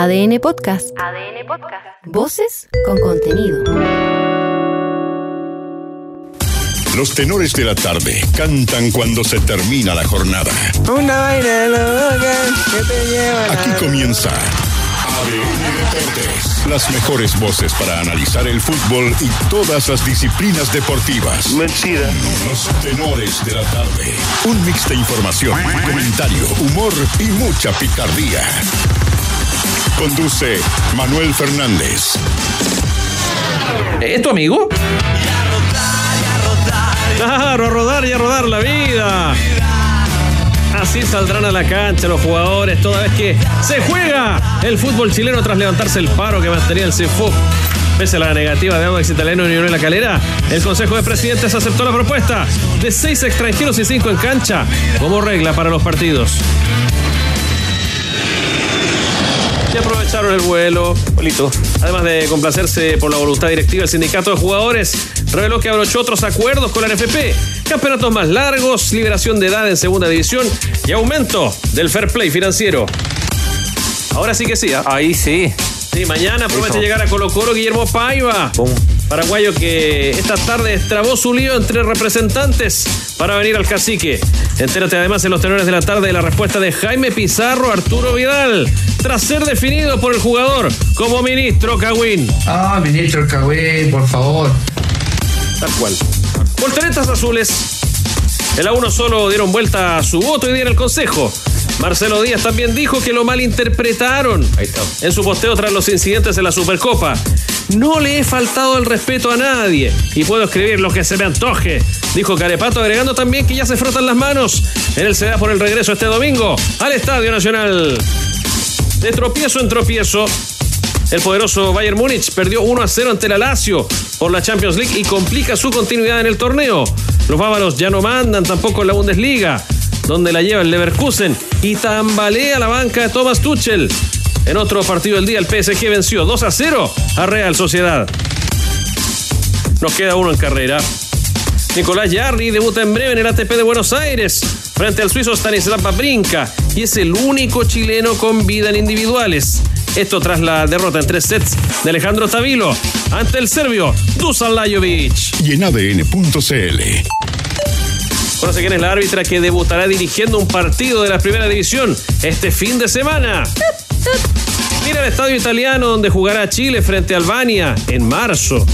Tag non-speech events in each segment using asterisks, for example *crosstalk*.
ADN Podcast. ADN Podcast. Voces con contenido. Los tenores de la tarde cantan cuando se termina la jornada. Una vaina loca que te lleva. Aquí comienza ADN Deportes. Las mejores voces para analizar el fútbol y todas las disciplinas deportivas. Mentira. Los tenores de la tarde. Un mix de información, comentario, humor y mucha picardía. Conduce Manuel Fernández. ¿Es tu amigo? Claro, a rodar y a rodar la vida. Así saldrán a la cancha los jugadores toda vez que se juega el fútbol chileno tras levantarse el paro que mantenía el CFUP. Pese a la negativa de Audax Italiano y Unión en la Calera, el Consejo de Presidentes aceptó la propuesta de seis extranjeros y cinco en cancha como regla para los partidos. Y aprovecharon el vuelo. Polito. Además de complacerse por la voluntad directiva, el sindicato de jugadores reveló que abrochó otros acuerdos con la NFP. Campeonatos más largos, liberación de edad en segunda división y aumento del fair play financiero. Ahora sí que sí, ¿ah? Ahí sí. Sí, mañana promete Eso. llegar a Colo Colo Guillermo Paiva. Pum. Paraguayo que esta tarde estrabó su lío entre representantes para venir al cacique. Entérate además en los tenores de la tarde de la respuesta de Jaime Pizarro Arturo Vidal, tras ser definido por el jugador como ministro Cagüín. Ah, ministro Cagüey, por favor. Tal cual. Volteretas azules. El a uno solo dieron vuelta a su voto y día en el consejo. Marcelo Díaz también dijo que lo malinterpretaron Ahí está. en su posteo tras los incidentes en la Supercopa. No le he faltado el respeto a nadie y puedo escribir lo que se me antoje, dijo Carepato, agregando también que ya se frotan las manos en el CDA por el regreso este domingo al Estadio Nacional. De tropiezo en tropiezo, el poderoso Bayern Múnich perdió 1 a 0 ante la Lazio por la Champions League y complica su continuidad en el torneo. Los bávaros ya no mandan tampoco en la Bundesliga, donde la lleva el Leverkusen y tambalea la banca de Thomas Tuchel. En otro partido del día, el PSG venció 2 a 0 a Real Sociedad. Nos queda uno en carrera. Nicolás Yarri debuta en breve en el ATP de Buenos Aires frente al suizo Stanislav Babrinka y es el único chileno con vida en individuales. Esto tras la derrota en tres sets de Alejandro Tavilo ante el serbio Dusan Lajovic. Y en ADN.cl. Conoce quién es la árbitra que debutará dirigiendo un partido de la primera división este fin de semana. Mira el estadio italiano donde jugará Chile frente a Albania en marzo.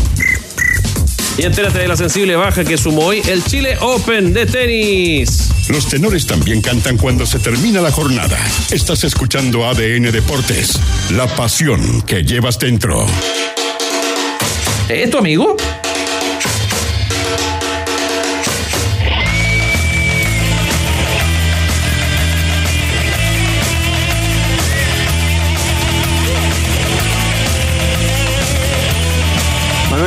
Y entérate de la sensible baja que sumó hoy el Chile Open de tenis. Los tenores también cantan cuando se termina la jornada. Estás escuchando ADN Deportes. La pasión que llevas dentro. ¿Es tu amigo?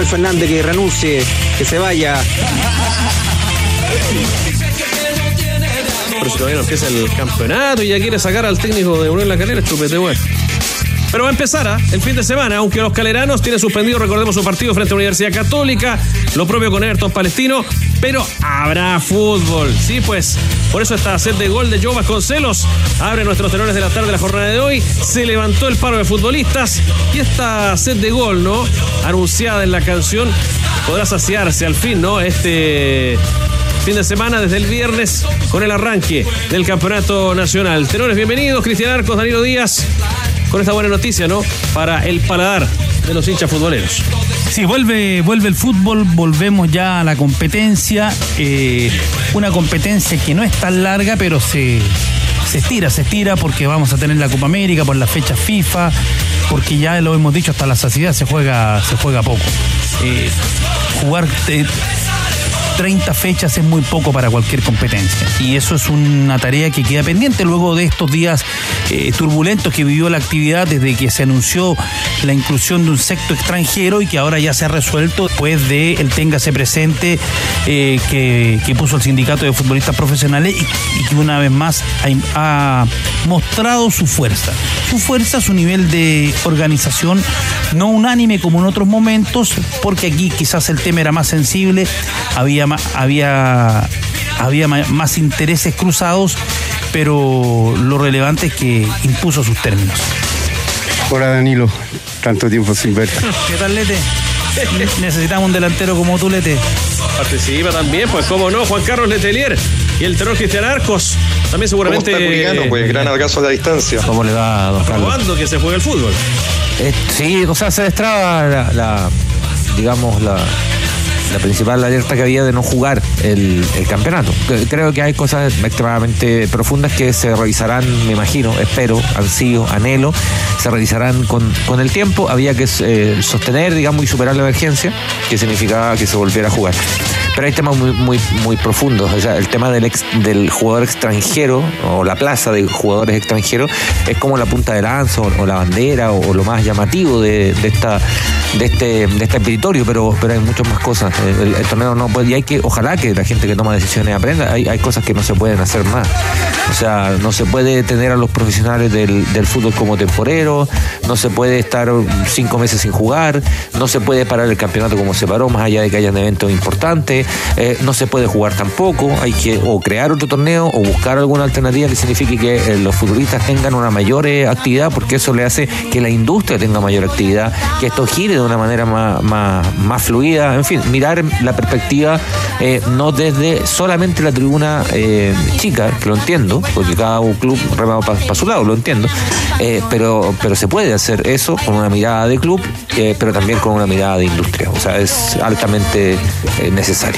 Fernández que renuncie, que se vaya. Pero si todavía no empieza el campeonato y ya quiere sacar al técnico de Unión La chupete. Pero va a empezar ¿ah? el fin de semana, aunque los caleranos tienen suspendido, recordemos, su partido frente a la Universidad Católica, lo propio con Everton Palestino, pero habrá fútbol. Sí, pues, por eso esta set de gol de Joe Vasconcelos abre nuestros tenores de la tarde de la jornada de hoy. Se levantó el paro de futbolistas y esta set de gol, ¿no? Anunciada en la canción, podrá saciarse al fin, ¿no? Este fin de semana desde el viernes con el arranque del campeonato nacional. Tenores, bienvenidos, Cristian Arcos, Danilo Díaz, con esta buena noticia, ¿no? Para el paladar de los hinchas futboleros. Sí, vuelve, vuelve el fútbol, volvemos ya a la competencia. eh, una competencia que no es tan larga, pero se, se estira, se estira porque vamos a tener la Copa América por las fechas FIFA, porque ya lo hemos dicho hasta la saciedad se juega, se juega poco. Eh, jugar eh, 30 fechas es muy poco para cualquier competencia. Y eso es una tarea que queda pendiente luego de estos días eh, turbulentos que vivió la actividad desde que se anunció la inclusión de un secto extranjero y que ahora ya se ha resuelto después de el téngase presente eh, que, que puso el sindicato de futbolistas profesionales y, que una vez más ha, ha mostrado su fuerza. Su fuerza, su nivel de organización, no unánime como en otros momentos, porque aquí quizás el tema era más sensible, había, había, había más intereses cruzados, pero lo relevante es que impuso sus términos. Hola Danilo, tanto tiempo sin verte. ¿Qué tal, Lete? Necesitamos un delantero como tú, Lete. Participa también, pues cómo no, Juan Carlos Letelier y el terror Cristian Arcos. También seguramente. ¿Cómo está Curicano, pues, gran algazo a la distancia. ¿Cómo le va, don Carlos? Probando que se juega el fútbol. Eh, sí, o sea, se destraba la, la digamos, la, la principal alerta que había de no jugar el, campeonato. Creo que hay cosas extremadamente profundas que se revisarán, me imagino, espero, ansío, anhelo, se revisarán con, con el tiempo. Había que eh, sostener, digamos, y superar la emergencia, que significaba que se volviera a jugar. Pero hay temas muy, muy, muy profundos. O sea, el tema del, ex, del jugador extranjero o la plaza de jugadores extranjeros es como la punta de lanza o, o la bandera o, lo más llamativo de, de, esta, de, este, de este territorio, pero, pero hay muchas más cosas. El, el, torneo no puede, y hay que, ojalá que la gente que toma decisiones aprenda. Hay, hay cosas que no se pueden hacer más. O sea, no se puede tener a los profesionales del, del fútbol como temporeros, no se puede estar cinco meses sin jugar, no se puede parar el campeonato como se paró, más allá de que hayan eventos importantes. Eh, no se puede jugar tampoco, hay que o crear otro torneo o buscar alguna alternativa que signifique que eh, los futbolistas tengan una mayor eh, actividad, porque eso le hace que la industria tenga mayor actividad, que esto gire de una manera más, más, más fluida, en fin, mirar la perspectiva no desde solamente la tribuna chica, que lo entiendo, porque cada club rema para pa su lado, lo entiendo, pero, pero se puede hacer eso con una mirada de club, pero también con una mirada de industria, o sea, es altamente necesario.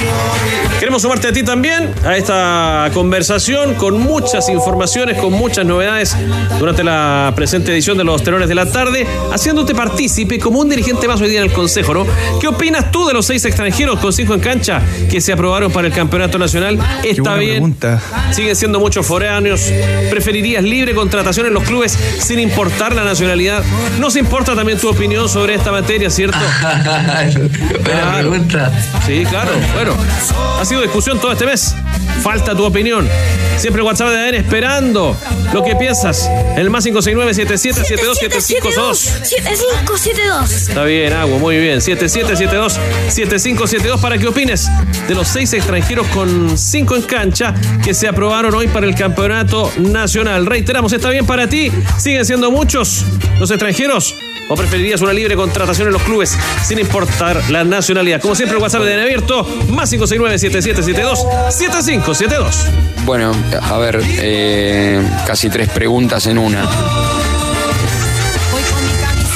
Queremos sumarte a ti también a esta conversación con muchas informaciones, con muchas novedades durante la presente edición de los Tenores de la Tarde, haciéndote partícipe como un dirigente más hoy día en el Consejo, ¿no? ¿Qué opinas tú de los seis extranjeros con cinco en cancha que se aprobaron para el Campeonato Nacional? ¿Está bien? Pregunta. Siguen siendo muchos foráneos. ¿Preferirías libre contratación en los clubes sin importar la nacionalidad? ¿Nos importa también tu opinión sobre esta materia, cierto? *laughs* Buena pregunta. Sí, claro. Bueno, ha sido discusión todo este mes. Falta tu opinión. Siempre WhatsApp de ADN esperando lo que piensas. El más 569 7772 7572 Está bien, Agua, muy bien. 7772 7572 para que opines de los seis extranjeros con cinco en cancha que se aprobaron hoy para el campeonato nacional. Reiteramos, está bien para ti. Siguen siendo muchos los extranjeros. ¿O preferirías una libre contratación en los clubes sin importar la nacionalidad? Como siempre, el WhatsApp de abierto, más 569-7772-7572. Bueno, a ver, eh, casi tres preguntas en una.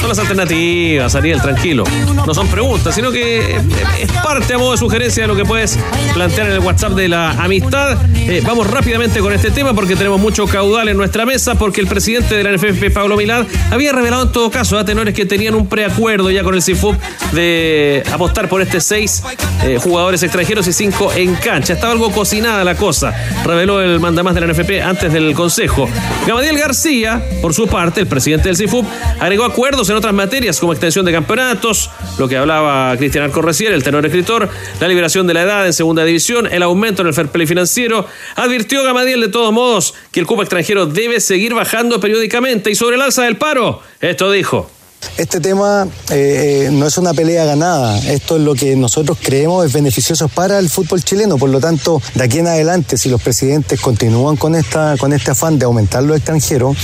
Son las alternativas, Ariel, tranquilo. No son preguntas, sino que es parte a modo de sugerencia de lo que puedes plantear en el WhatsApp de la amistad. Eh, vamos rápidamente con este tema porque tenemos mucho caudal en nuestra mesa, porque el presidente de la NFP, Pablo Milad, había revelado en todo caso a tenores que tenían un preacuerdo ya con el CIFUP de apostar por este seis eh, jugadores extranjeros y cinco en cancha. Estaba algo cocinada la cosa, reveló el mandamás de la NFP antes del Consejo. Gamadiel García, por su parte, el presidente del CIFUP, agregó acuerdos en otras materias como extensión de campeonatos, lo que hablaba Cristian Arco el tenor escritor, la liberación de la edad en segunda división, el aumento en el fair play financiero. Advirtió Gamadiel de todos modos que el cupo extranjero debe seguir bajando periódicamente y sobre el alza del paro, esto dijo. Este tema eh, no es una pelea ganada, esto es lo que nosotros creemos es beneficioso para el fútbol chileno, por lo tanto, de aquí en adelante, si los presidentes continúan con, esta, con este afán de aumentar los extranjeros,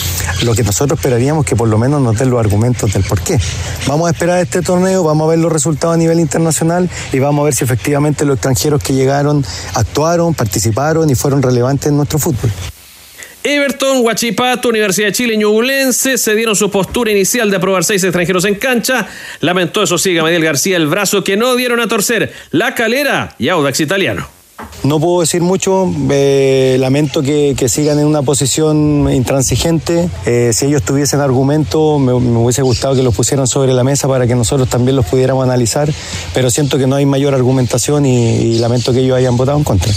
lo que nosotros esperaríamos que por lo menos nos den los argumentos del por qué. Vamos a esperar este torneo, vamos a ver los resultados a nivel internacional y vamos a ver si efectivamente los extranjeros que llegaron actuaron, participaron y fueron relevantes en nuestro fútbol. Everton, Huachipato, Universidad de Chile Ñublense se dieron su postura inicial de aprobar seis extranjeros en cancha. Lamentó, eso sí, Gamadiel García, el brazo que no dieron a torcer La Calera y Audax Italiano. No puedo decir mucho, eh, lamento que, que, sigan en una posición intransigente. Eh, si ellos tuviesen argumentos, me, me, hubiese gustado que los pusieran sobre la mesa para que nosotros también los pudiéramos analizar, pero siento que no hay mayor argumentación y, y lamento que ellos hayan votado en contra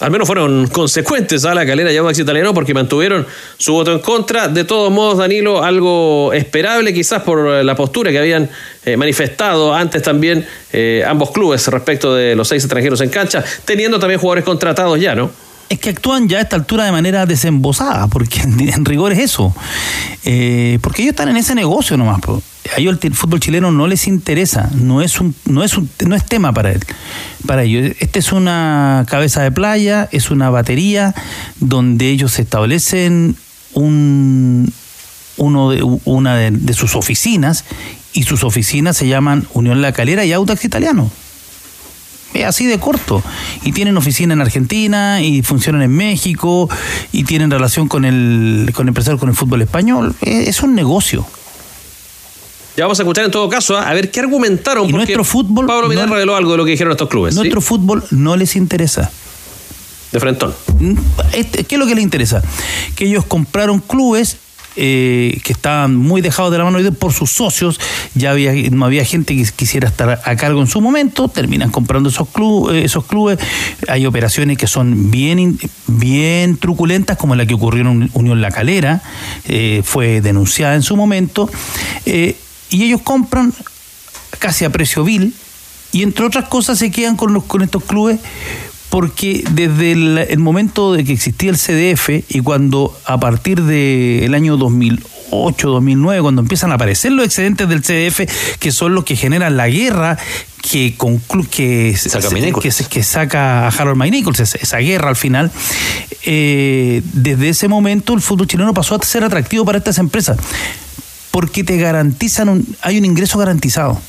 al menos fueron consecuentes a la calera y Audax Italiano porque mantuvieron su voto en contra. De todos modos, Danilo, algo esperable quizás por la postura que habían eh, manifestado antes también eh, ambos clubes respecto de los seis extranjeros en cancha, teniendo también jugadores contratados ya, ¿no? Es que actúan ya a esta altura de manera desembosada, porque *laughs* en, rigor es eso. Eh, porque ellos están en ese negocio nomás. Po. A ellos el fútbol chileno no les interesa, no es un, no es un, no es tema para él, para ellos. Este es una cabeza de playa, es una batería donde ellos establecen un uno de, una de, de sus oficinas y sus oficinas se llaman Unión La Calera y Audax Italiano. Es así de corto. Y tienen oficina en Argentina y funcionan en México y tienen relación con el, con empresarios con el fútbol español. Es, es un negocio. Ya vamos a escuchar en todo caso ¿ah? a ver qué argumentaron. Y porque nuestro fútbol Pablo Vidal no- reveló algo de lo que dijeron estos clubes. ¿sí? Nuestro fútbol no les interesa. De frentón. Este, ¿Qué es lo que les interesa? Que ellos compraron clubes eh, que estaban muy dejados de la mano de por sus socios. Ya no había gente que quisiera estar a cargo en su momento. Terminan comprando esos, club- eh, esos clubes. Hay operaciones que son bien, bien truculentas, como la que ocurrió en Unión La Calera. eh, fue denunciada en su momento. Y ellos compran casi a precio vil y entre otras cosas se quedan con, los, con estos clubes porque desde el, el momento de que existía el CDF y cuando a partir del año 2008, 2009, cuando empiezan a aparecer los excedentes del CDF, que son los que generan la guerra que conclu que, Saca que, saca a Harold May Nichols, esa guerra al final, eh, desde ese momento el fútbol chileno pasó a ser atractivo para estas empresas porque te garantizan un, hay un ingreso garantizado.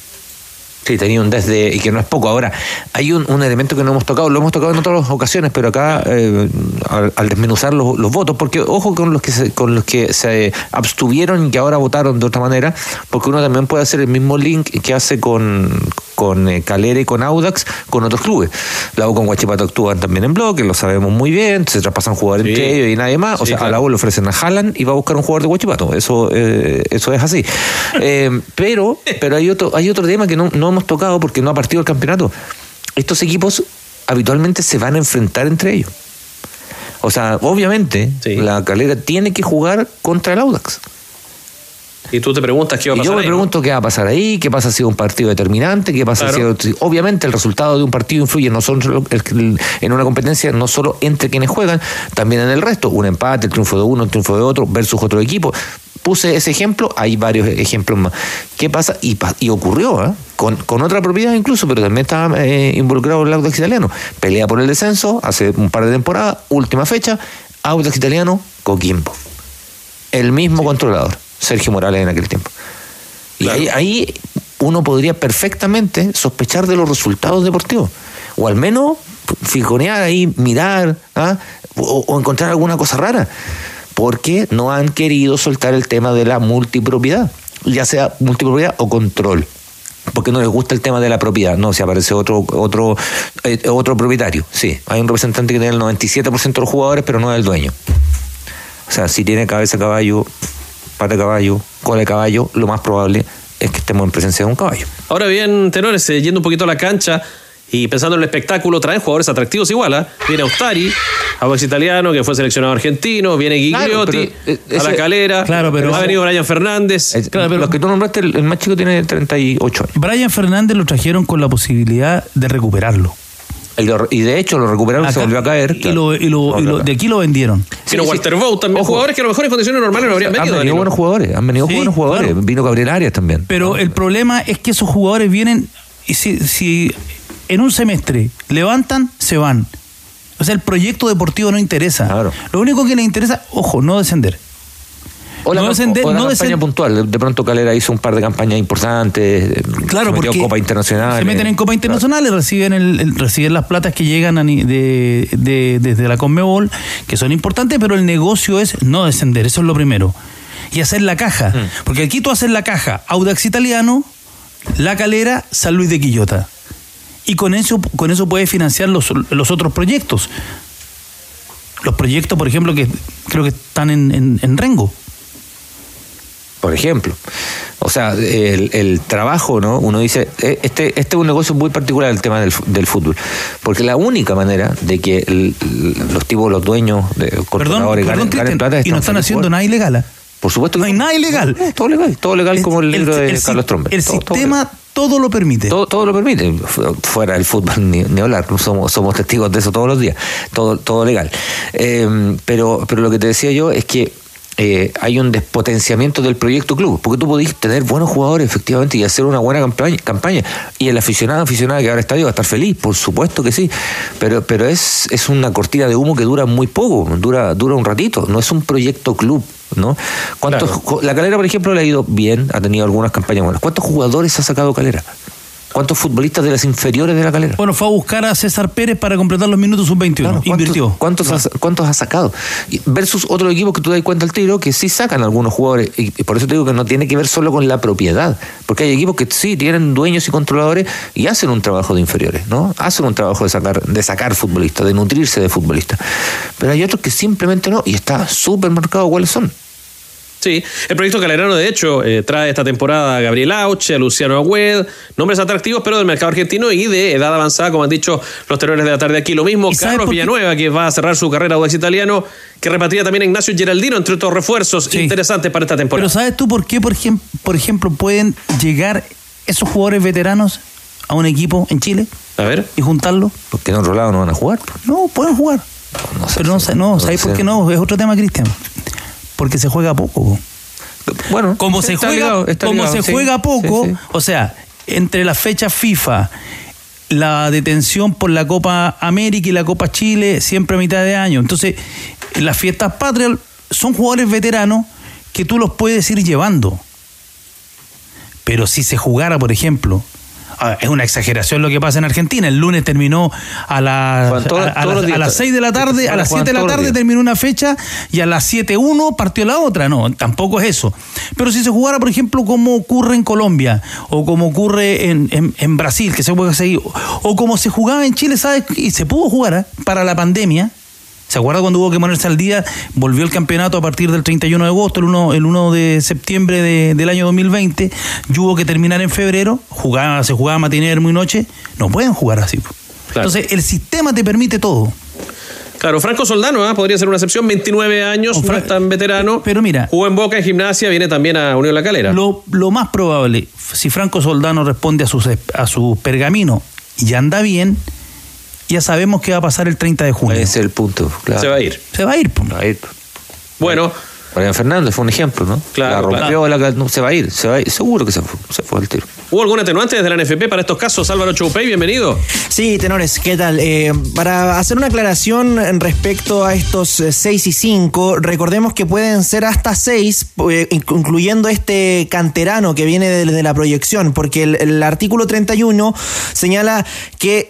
Sí, tenía un desde, y que no es poco. Ahora, hay un, un elemento que no hemos tocado, lo hemos tocado en otras ocasiones, pero acá, eh, al, al desmenuzar los, los votos, porque ojo con los que se, con los que se abstuvieron y que ahora votaron de otra manera, porque uno también puede hacer el mismo link que hace con, con eh, Calera y con Audax, con otros clubes. La U con Guachipato actúan también en bloque, lo sabemos muy bien, se traspasan jugadores Sí. entre ellos y nadie más. O Sí, sea, a claro. la U le ofrecen a Haaland y va a buscar un jugador de Guachipato. Eso, eh, eso es así. *laughs* Eh, pero, pero hay otro, hay otro tema que no, no hemos tocado porque no ha partido el campeonato. Estos equipos habitualmente se van a enfrentar entre ellos. O sea, obviamente, Sí. la calera tiene que jugar contra el Audax. Y tú te preguntas qué va a Y pasar. yo me ahí, ¿no? pregunto qué va a pasar ahí, qué pasa si es un partido determinante, qué pasa Claro. si... Obviamente el resultado de un partido influye no solo en una competencia, no solo entre quienes juegan, también en el resto. Un empate, el triunfo de uno, el triunfo de otro, versus otro equipo. Puse ese ejemplo, hay varios ejemplos más. ¿Qué pasa? Y, y ocurrió, ¿eh? con, con otra propiedad incluso, pero también estaba eh, involucrado el Audax Italiano. Pelea por el descenso hace un par de temporadas, última fecha, Audax Italiano, Coquimbo. El mismo controlador, Sergio Morales en aquel tiempo. Y ahí, ahí uno podría perfectamente sospechar de los resultados deportivos. O al menos fijonear ahí, mirar, ¿ah? o, o encontrar alguna cosa rara. Porque no han querido soltar el tema de la multipropiedad, ya sea multipropiedad o control. Porque no les gusta el tema de la propiedad. No, si aparece otro otro eh, otro propietario. Sí, hay un representante que tiene el 97% de los jugadores, pero no es el dueño. O sea, si tiene cabeza caballo, pata de caballo, cola de caballo, lo más probable es que estemos en presencia de un caballo. Ahora bien, tenores, eh, yendo un poquito a la cancha y pensando en el espectáculo, traen jugadores atractivos igual. ¿ah? Viene Austari, Audax Italiano, que fue seleccionado argentino, viene Claro, Gigliotti, pero, eh, a la calera, Claro, pero- ha venido Brian Fernández. Eh, Los que tú nombraste, el, el más chico tiene 38 años. Brian Fernández lo trajeron con la posibilidad de recuperarlo. Y, lo- y de hecho lo recuperaron, se Acá- volvió a caer. Y, lo- y lo- y lo- de aquí lo vendieron. Sí. Walter Bow también, Ojo. jugadores que a lo mejor en condiciones normales no habrían han venido. venido Danilo. buenos jugadores, han venido Sí, buenos jugadores. claro. Vino Gabriel Arias también. Pero el problema es que esos jugadores vienen y si, si en un semestre levantan, se van. O sea, el proyecto deportivo no interesa. Claro. Lo único que les interesa, ojo, no descender. O la, no descender- o la no campaña puntual. De- pronto Calera hizo un par de campañas importantes. eh, Claro, porque Copa Internacional. se meten en Copa Internacional y reciben, el, el- reciben las platas que llegan a de, de- desde la Conmebol, que son importantes, pero el negocio es no descender, eso es lo primero. Y hacer la caja. Mm. Porque aquí tú haces la caja, Audax Italiano, La Calera, San Luis de Quillota. Y con eso, con eso puedes financiar los, los otros proyectos. Los proyectos, por ejemplo, que creo que están en, en- en Rengo. Por ejemplo. O sea, el, el trabajo, ¿no? Uno dice, eh, este, este es un negocio muy particular el tema del, del fútbol. Porque la única manera de que el- los tipos, los dueños, de Perdón, controladores perdón ganen, plata, y no están haciendo nada ilegal. Por supuesto No hay nada ilegal. No, todo legal, todo legal como el libro de Carlos Tromber. El Todo- sistema todo, lo permite. todo, todo lo permite, fu- fuera del fútbol *laughs* ni, ni hablar, somos, somos testigos de eso todos los días, todo, todo legal. Eh, pero, pero lo que te decía yo es que eh, hay un despotenciamiento del proyecto club, porque tú podés tener buenos jugadores efectivamente y hacer una buena campaña, campaña. y el aficionado, aficionada que ahora está estadio va a estar feliz, por supuesto que sí, pero, pero es, es una cortina de humo que dura muy poco, dura, dura un ratito, no es un proyecto club. ¿no? ¿Cuántos, La Calera, por ejemplo, le ha ido bien, ha tenido algunas campañas buenas. ¿Cuántos jugadores ha sacado Calera? ¿Cuántos futbolistas de las inferiores de la calera? Bueno, fue a buscar a César Pérez para completar los minutos sub-21. Invirtió. ¿Cuántos, ha, ¿Cuántos ha sacado? Versus otros equipos que tú das cuenta al tiro que sí sacan algunos jugadores. Y por eso te digo que no tiene que ver solo con la propiedad. Porque hay equipos que sí tienen dueños y controladores y hacen un trabajo de inferiores, ¿no? Hacen un trabajo de sacar, de sacar futbolistas, de nutrirse de futbolistas. Pero hay otros que simplemente no y está súper marcado cuáles son. Sí, el proyecto Calerano, de hecho, eh, trae esta temporada a Gabriel Auche, a Luciano Agüed, nombres atractivos, pero del mercado argentino y de edad avanzada, como han dicho los terrores de la tarde aquí. Lo mismo Carlos Villanueva, que va a cerrar su carrera Audax Italiano, que repatría también a Ignacio Geraldino, entre otros refuerzos interesantes para esta temporada. Pero ¿sabes tú por qué, por, ejemplo, por ejemplo, pueden llegar esos jugadores veteranos a un equipo en Chile? A ver. Y juntarlo. Porque en otro lado no van a jugar. No, pueden jugar. No, sé, pero no, no, ¿sabes por qué no? Es otro tema, Cristian porque se juega poco. Bueno, como se juega, como se juega poco, o sea, entre las fechas FIFA, la detención por la Copa América y la Copa Chile, siempre a mitad de año. Entonces, las fiestas patrias son jugadores veteranos que tú los puedes ir llevando. Pero si se jugara, por ejemplo, es una exageración lo que pasa en Argentina. El lunes terminó a, las a, las 6 de la tarde, a las 7 de la tarde terminó una fecha y a las 7.1 partió la otra. No, tampoco es eso. Pero si se jugara, por ejemplo, como ocurre en Colombia o como ocurre en, en, Brasil, que se puede seguir, o como se jugaba en Chile, ¿sabes? Y se pudo jugar ¿eh? para la pandemia ¿Se acuerda cuando hubo que ponerse al día? Volvió el campeonato a partir del 31 de agosto, el 1, el 1 de septiembre del año 2020, y hubo que terminar en febrero, jugaba, se jugaba matiné, muy noche, no pueden jugar así. Entonces, el sistema te permite todo. Claro, Franco Soldano ¿ah? podría ser una excepción, 29 años, no es tan veterano. Pero mira. Jugó en Boca en gimnasia, viene también a Unión La Calera. Lo, lo más probable, si Franco Soldano responde a su a su pergamino y anda bien, ya sabemos qué va a pasar el 30 de junio. Ese es el punto, claro. Se va a ir. Se va a ir. Se va a ir. Bueno. Mariano Fernández fue un ejemplo, ¿no? Claro. La rompió, La, no, se va a ir, se va a ir. Seguro que se fue, se fue el tiro. ¿Hubo algún atenuante desde la NFP para estos casos? Álvaro Choupey, bienvenido. Sí, tenores, ¿qué tal? Eh, para hacer una aclaración respecto a estos 6 eh, y 5, recordemos que pueden ser hasta 6, eh, incluyendo este canterano que viene de, la proyección, porque el, artículo 31 señala que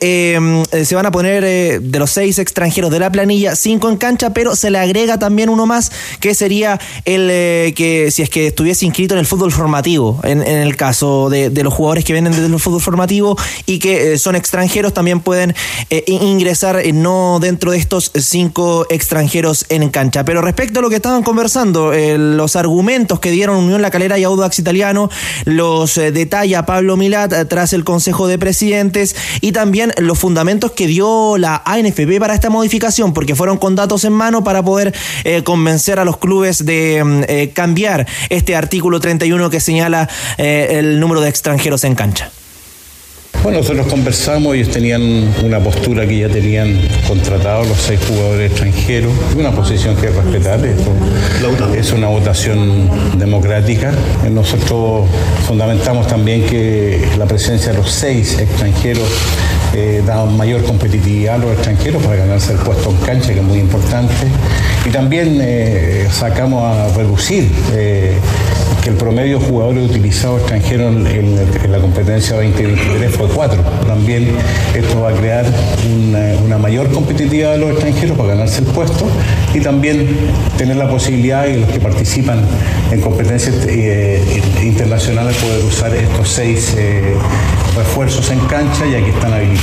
se van a poner de los 6 extranjeros de la planilla 5 en cancha, pero se le agrega también uno más, que sería el que si es que estuviese inscrito en el fútbol formativo, en, el caso de, de los jugadores que vienen desde el fútbol formativo y que eh, son extranjeros también pueden eh, ingresar eh, no dentro de estos cinco extranjeros en cancha. Pero respecto a lo que estaban conversando, los argumentos que dieron Unión La Calera y Audax Italiano, los detalla Pablo Milat tras el Consejo de Presidentes y también los fundamentos que dio la ANFP para esta modificación, porque fueron con datos en mano para poder convencer a los clubes de mm, cambiar este artículo 31 que señala el número de extranjeros en cancha. Bueno, nosotros conversamos, ellos tenían una postura que ya tenían contratados los seis jugadores extranjeros, una posición que respetar, esto es una votación democrática. Nosotros fundamentamos también que la presencia de los seis extranjeros eh, da mayor competitividad a los extranjeros para ganarse el puesto en cancha, que es muy importante. Y también eh, sacamos a reducir eh, que el promedio de jugadores utilizados extranjeros en, la competencia 2023 fue 4. También esto va a crear una, mayor competitividad de los extranjeros para ganarse el puesto y también tener la posibilidad de los que participan en competencias eh, internacionales poder usar estos seis refuerzos en cancha ya que están habilitados.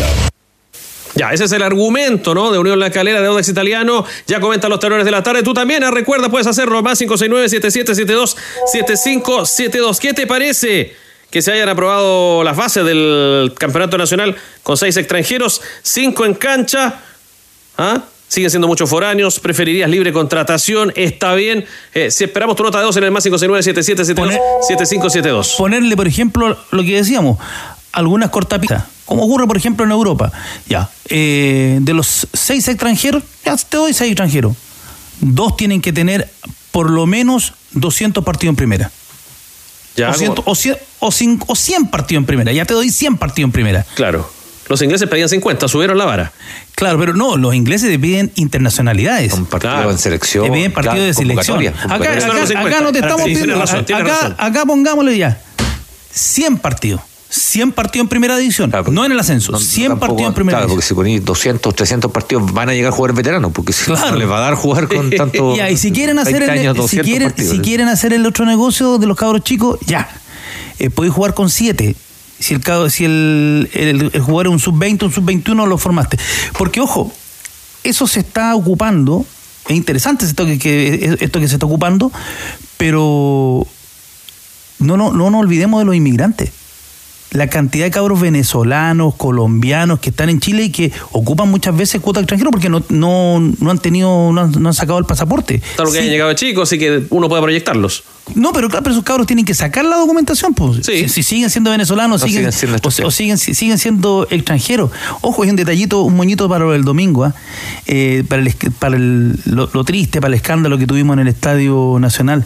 Ya, ese es el argumento, ¿no? De Unión La Calera de Audax Italiano. Ya comentan los terrores de la tarde. Tú también, ah, recuerda, puedes hacerlo. Más 569-7772-7572. ¿Qué te parece? Que se hayan aprobado las bases del Campeonato Nacional con seis extranjeros, cinco en cancha. ¿Ah? Siguen siendo muchos foráneos. ¿Preferirías libre contratación? Está bien. Eh, si esperamos tu nota de dos en el más 569-7772-7572. Ponerle, por ejemplo, lo que decíamos, algunas cortapistas como ocurre por ejemplo en Europa. Ya, eh, de los seis extranjeros, ya te doy seis extranjeros. Dos tienen que tener por lo menos 200 partidos en primera. Ya, o, 100, o, 100, partidos en primera. Ya te doy 100 partidos en primera. Claro. Los ingleses pedían 50, subieron la vara. Claro, pero no, los ingleses te piden internacionalidades. Un partido Claro. en selección. Te piden partido claro, de selección. Acá, acá- no te estamos Sí, pidiendo. razón, acá, razón. acá pongámosle ya 100 partidos. 100 partidos en primera división. Claro, no en el ascenso. no- 100 tampoco- partidos en primera Claro, porque división. si ponéis 200, 300 partidos van a llegar a jugar veteranos, porque si Claro. no les va a dar jugar con *laughs* tanto. Ya, y si quieren hacer 20 el, años, si 200 quieren, partidos. si quieren hacer el otro negocio de los cabros chicos, ya. Eh, podéis jugar con 7. Si el si el, el- el jugador es un sub-20, un sub-21, lo formaste. Porque, ojo, eso se está ocupando. Es interesante esto que, que- esto que se está ocupando, pero no, no, no nos olvidemos de los inmigrantes. La cantidad de cabros venezolanos, colombianos que están en Chile y que ocupan muchas veces cuota extranjero porque no, no, no han tenido, no han, no han sacado el pasaporte. Todo lo que Sí. hayan llegado chicos, así que uno puede proyectarlos. No, pero claro, pero esos cabros tienen que sacar la documentación, pues. Sí. Si, si siguen siendo venezolanos, No, siguen, siguen siendo o, siguen, si- siguen siendo extranjeros. Ojo, hay un detallito, un moñito para el domingo, ¿ah? Eh, para, el, para el- lo, lo triste, para el escándalo que tuvimos en el Estadio Nacional.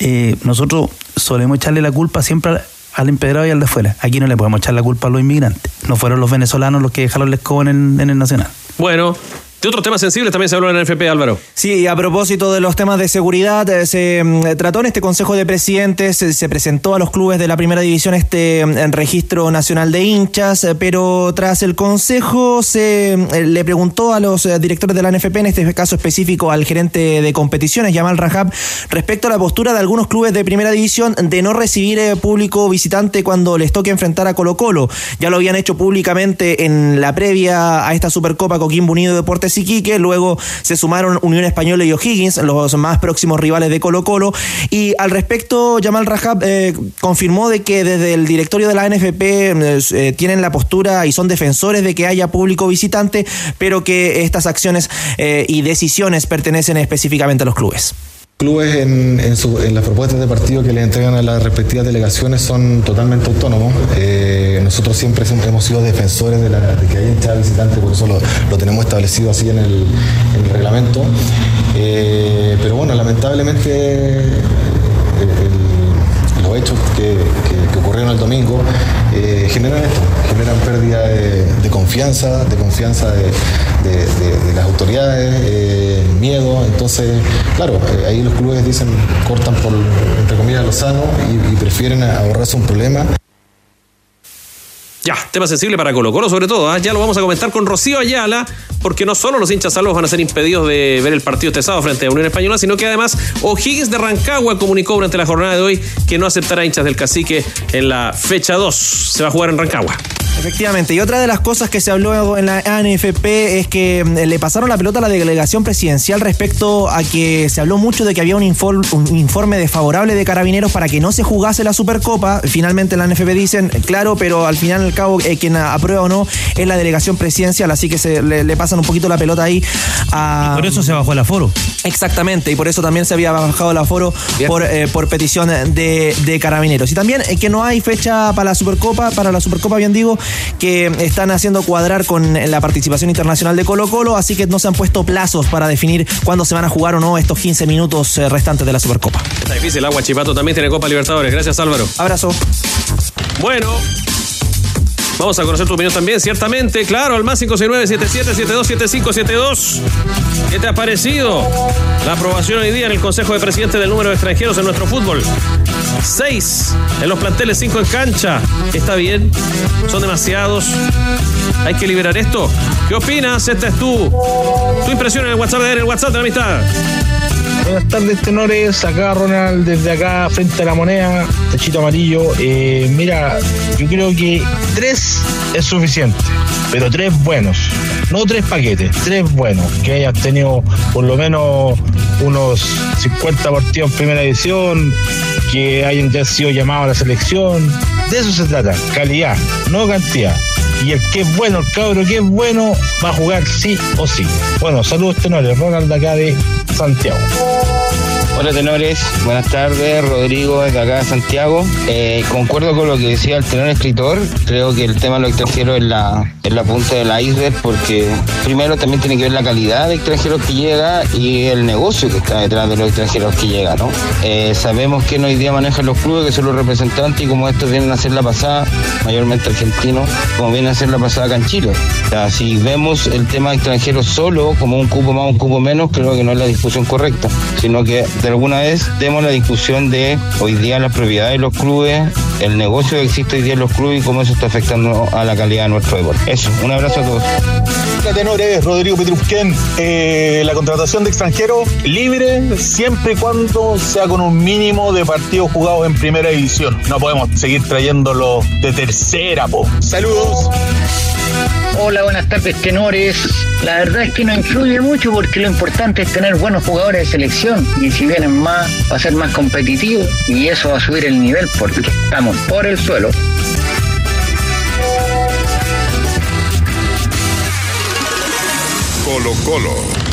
Eh, nosotros solemos echarle la culpa siempre al, al empedrado y al de afuera. Aquí no le podemos echar la culpa a los inmigrantes. No fueron los venezolanos los que dejaron la escoba en el, en el Nacional. Bueno, de otros temas sensibles también se habló en el NFP, Álvaro. Sí, a propósito de los temas de seguridad, eh, se mm, trató en este Consejo de Presidentes, se, se presentó a los clubes de la Primera División este mm, registro nacional de hinchas, eh, pero tras el Consejo se mm, eh, le preguntó a los eh, directores de la NFP, en este caso específico al gerente de competiciones, Yamal Rajab, respecto a la postura de algunos clubes de Primera División de no recibir eh, público visitante cuando les toque enfrentar a Colo Colo. Ya lo habían hecho públicamente en la previa a esta Supercopa Coquimbo Unido Deportes Iquique, luego se sumaron Unión Española y O'Higgins, los más próximos rivales de Colo Colo, y al respecto Yamal Rajab eh, confirmó de que desde el directorio de la NFP eh, eh, tienen la postura y son defensores de que haya público visitante, pero que estas acciones y decisiones pertenecen específicamente a los clubes. Clubes en, las propuestas de partido que le entregan a las respectivas delegaciones son totalmente autónomos. Eh, nosotros siempre som- hemos sido defensores de, la- de que haya hinchada visitante, por eso lo, tenemos establecido así en el, en el reglamento. Eh, pero bueno, lamentablemente eh, el- los hechos que, que- que ocurrieron el domingo eh, generan esto, generan pérdida de, confianza, de confianza de, las autoridades, eh, miedo. Entonces, claro, eh, ahí los clubes dicen, cortan por, entre comillas, lo sano y prefieren ahorrarse un problema. Ya, tema sensible para Colo Colo sobre todo. ¿ah? Ya lo vamos a comentar con Rocío Ayala, porque no solo los hinchas salvos van a ser impedidos de ver el partido este sábado frente a Unión Española, sino que además O'Higgins de Rancagua comunicó durante la jornada de hoy que no aceptará hinchas del cacique en la fecha 2. Se va a jugar en Rancagua. Efectivamente, y otra de las cosas que se habló en la ANFP es que mm, le pasaron la pelota a la delegación presidencial respecto a que se habló mucho de que había un, infor- un informe desfavorable de carabineros para que no se jugase la Supercopa. Finalmente la ANFP dicen, claro, pero al final y al cabo eh, quien aprueba o no es la delegación presidencial, así que se le, le pasan un poquito la pelota ahí a... Por eso se bajó el aforo. Exactamente, y por eso también se había bajado el aforo por, eh, por petición de, de carabineros. Y también eh, que no hay fecha para la Supercopa, para la Supercopa, bien digo, que están haciendo cuadrar con la participación internacional de Colo Colo, así que no se han puesto plazos para definir cuándo se van a jugar o no estos 15 minutos eh, restantes de la Supercopa. Está difícil, Agua Chipato también tiene Copa Libertadores. Gracias, Álvaro. Abrazo. Bueno. Vamos a conocer tu opinión también, ciertamente, claro, al más 569-7772-7572. ¿Qué te ha parecido la aprobación hoy día en el Consejo de Presidentes del número de extranjeros en nuestro fútbol? Seis en los planteles, cinco en cancha. ¿Está bien? ¿Son demasiados? ¿Hay que liberar esto? ¿Qué opinas? Esta es tu, tu impresión en el WhatsApp de en el WhatsApp de la amistad. Buenas tardes, tenores. Acá Ronald, desde acá, frente a la moneda, techito amarillo. Eh, mira, yo creo que tres es suficiente, pero tres buenos. No tres paquetes, tres buenos. Que hayas tenido por lo menos unos 50 partidos en primera edición, que hayan ya sido llamados a la selección. De eso se trata, calidad, no cantidad. Y el que es bueno, el cabro que es bueno, va a jugar sí o sí. Bueno, saludos tenores, Ronald acá de Santiago. Hola tenores, buenas tardes, Rodrigo desde acá de Santiago. Eh, concuerdo con lo que decía el tenor escritor, creo que el tema de los extranjeros es la, es la punta del iceberg porque primero también tiene que ver la calidad de extranjeros que llega y el negocio que está detrás de los extranjeros que llega, ¿no? Eh, sabemos que hoy día manejan los clubes, que son los representantes y como estos vienen a hacer la pasada, mayormente argentinos, como vienen a hacer la pasada acá en Chile. O sea, si vemos el tema de extranjeros solo como un cupo más, un cupo menos, creo que no es la discusión correcta, sino que de alguna vez demos la discusión de hoy día las propiedades de los clubes, el negocio que existe hoy día en los clubes y cómo eso está afectando a la calidad de nuestro deporte. Eso, un abrazo a todos. Tenores, Rodrigo Petrusquén. Eh, la contratación de extranjeros libre siempre y cuando sea con un mínimo de partidos jugados en primera división. No podemos seguir trayéndolo de tercera, po. Saludos. Hola, buenas tardes, tenores. La verdad es que no influye mucho porque lo importante es tener buenos jugadores de selección y si vienen más va a ser más competitivo y eso va a subir el nivel porque estamos por el suelo. Colo Colo.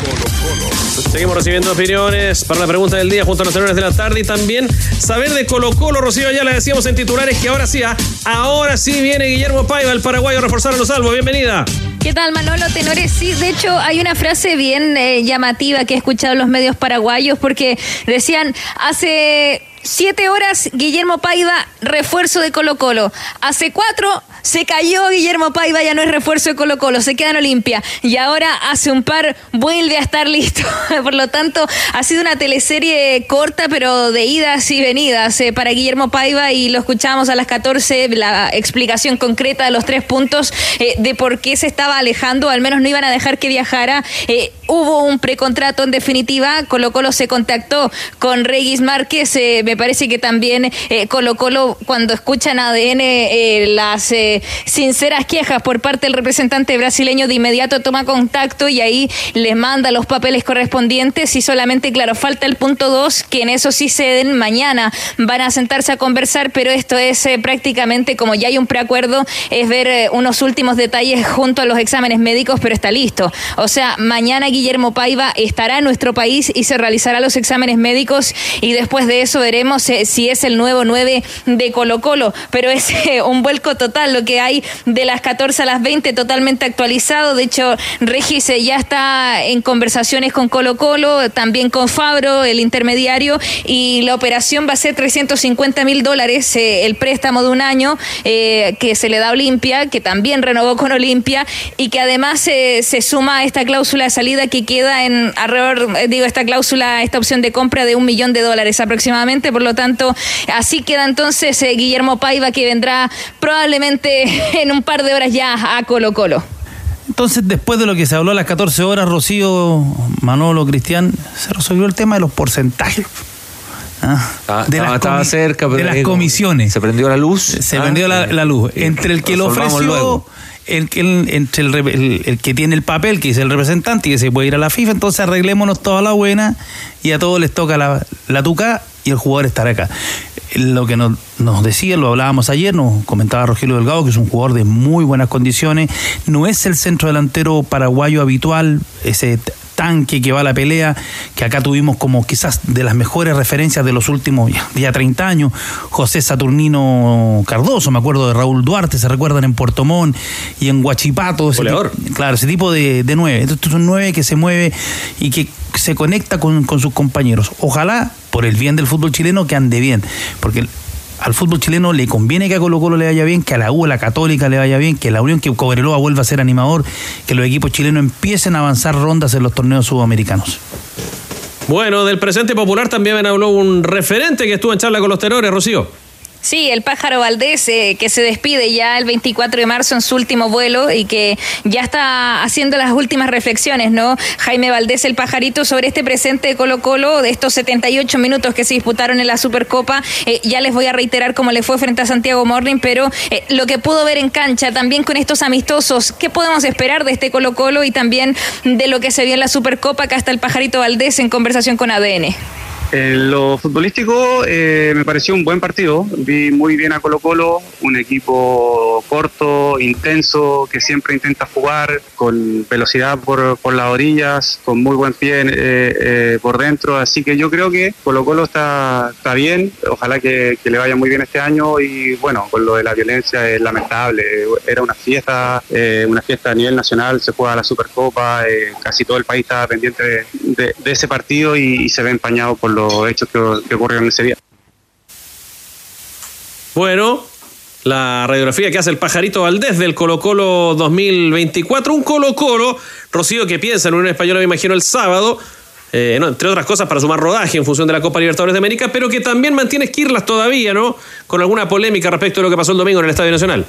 Seguimos recibiendo opiniones para la pregunta del día junto a los tenores de la tarde y también saber de Colo Colo, Rocío, ya le decíamos en titulares que ahora sí, ah, ahora sí viene Guillermo Paiva, el paraguayo, a reforzar a los salvos. Bienvenida. ¿Qué tal, Manolo? Tenores, sí, de hecho hay una frase bien eh, llamativa que he escuchado en los medios paraguayos porque decían, hace siete horas Guillermo Paiva, refuerzo de Colo Colo. Hace cuatro se cayó Guillermo Paiva, ya no es refuerzo de Colo Colo, se queda en Olimpia. Y ahora hace un par vuelve a estar *laughs* listo. Por lo tanto, ha sido una teleserie corta, pero de idas y venidas eh, para Guillermo Paiva y lo escuchamos a las 14, la explicación concreta de los tres puntos eh, de por qué se estaba alejando, al menos no iban a dejar que viajara. Eh, hubo un precontrato en definitiva, Colo Colo se contactó con Regis Márquez, me parece que también Colo Colo cuando escuchan ADN las sinceras quejas por parte del representante brasileño, de inmediato toma contacto y ahí les manda los papeles correspondientes y solamente, claro, falta el punto 2, que en eso sí se den mañana. Van a sentarse a conversar, pero esto es eh, prácticamente como ya hay un preacuerdo, es ver eh, unos últimos detalles junto a los exámenes médicos, pero está listo. O sea, mañana Guillermo Paiva estará en nuestro país y se realizará los exámenes médicos y después de eso veremos eh, si es el nuevo 9 de Colo Colo, pero es un vuelco total lo que hay de las 14 a las 20 totalmente actualizado. De hecho, Regis ya está en conversaciones con Colo Colo, también con Fabro, el intermediario, y la operación va a ser 350 mil dólares, eh, el préstamo de un año eh, que se le da a Olimpia, que también renovó con Olimpia, y que además eh, se suma a esta cláusula de salida que queda en alrededor, eh, digo, esta cláusula, esta opción de compra de un millón de dólares aproximadamente. Por lo tanto, así queda entonces eh, Guillermo Paiva, que vendrá probablemente *laughs* en un par de horas ya a Colo Colo. Entonces, después de lo que se habló a las 14 horas, Rocío, Manolo, Cristian, se resolvió el tema de los porcentajes. Ah, Estaba, de las, estaba comi- cerca, pero de las ahí como- comisiones. Se prendió la luz. Se Ah, vendió la, la luz. eh, Entre el que lo ofreció, luego. el que, el- entre el, el- el que tiene el papel, que es el representante y que se puede ir a la FIFA, entonces arreglémonos toda la buena y a todos les toca la, la tuca y el jugador estará acá. Lo que nos, nos decía, lo hablábamos ayer, nos comentaba Rogelio Delgado, que es un jugador de muy buenas condiciones, no es el centro delantero paraguayo habitual, ese tanque que va a la pelea, que acá tuvimos como quizás de las mejores referencias de los últimos ya, ya 30 años, José Saturnino Cardoso, me acuerdo de Raúl Duarte, se recuerdan en Puerto Montt y en Huachipato, ese tipo- claro, ese tipo de, de nueve. Estos son nueve que se mueve y que se conecta con, con sus compañeros. Ojalá, por el bien del fútbol chileno, que ande bien, porque al fútbol chileno le conviene que a Colo Colo le vaya bien, que a la U, la Católica le vaya bien, que la Unión, que Cobreloa vuelva a ser animador, que los equipos chilenos empiecen a avanzar rondas en los torneos sudamericanos. Bueno, del presente popular también habló un referente que estuvo en charla con los tenores, Rocío. Sí, el pájaro Valdés, eh, que se despide ya el 24 de marzo en su último vuelo y que ya está haciendo las últimas reflexiones, ¿no? Jaime Valdés, el pajarito, sobre este presente de Colo Colo, de estos 78 minutos que se disputaron en la Supercopa. Eh, ya les voy a reiterar cómo le fue frente a Santiago Morning, pero eh, lo que pudo ver en cancha, también con estos amistosos, ¿qué podemos esperar de este Colo Colo y también de lo que se vio en la Supercopa? Acá está el pajarito Valdés en conversación con ADN. En lo futbolístico eh, me pareció un buen partido. Vi muy bien a Colo Colo, un equipo corto, intenso, que siempre intenta jugar con velocidad por, por las orillas, con muy buen pie eh, eh, por dentro. Así que yo creo que Colo Colo está, está bien. Ojalá que, le vaya muy bien este año. Y bueno, con lo de la violencia es lamentable. Era una fiesta, eh, una fiesta a nivel nacional. Se juega la Supercopa. eh, casi todo el país estaba pendiente de, ese partido y, y se ve empañado por hechos que, ocurrieron ese día. Bueno, la radiografía que hace el pajarito Valdés del Colo Colo 2024. Un Colo Colo, Rocío, que piensa en Unión Española, me imagino, el sábado. eh, entre otras cosas para sumar rodaje en función de la Copa Libertadores de América, pero que también mantiene esquirlas todavía, ¿no? Con alguna polémica respecto de lo que pasó el domingo en el Estadio Nacional.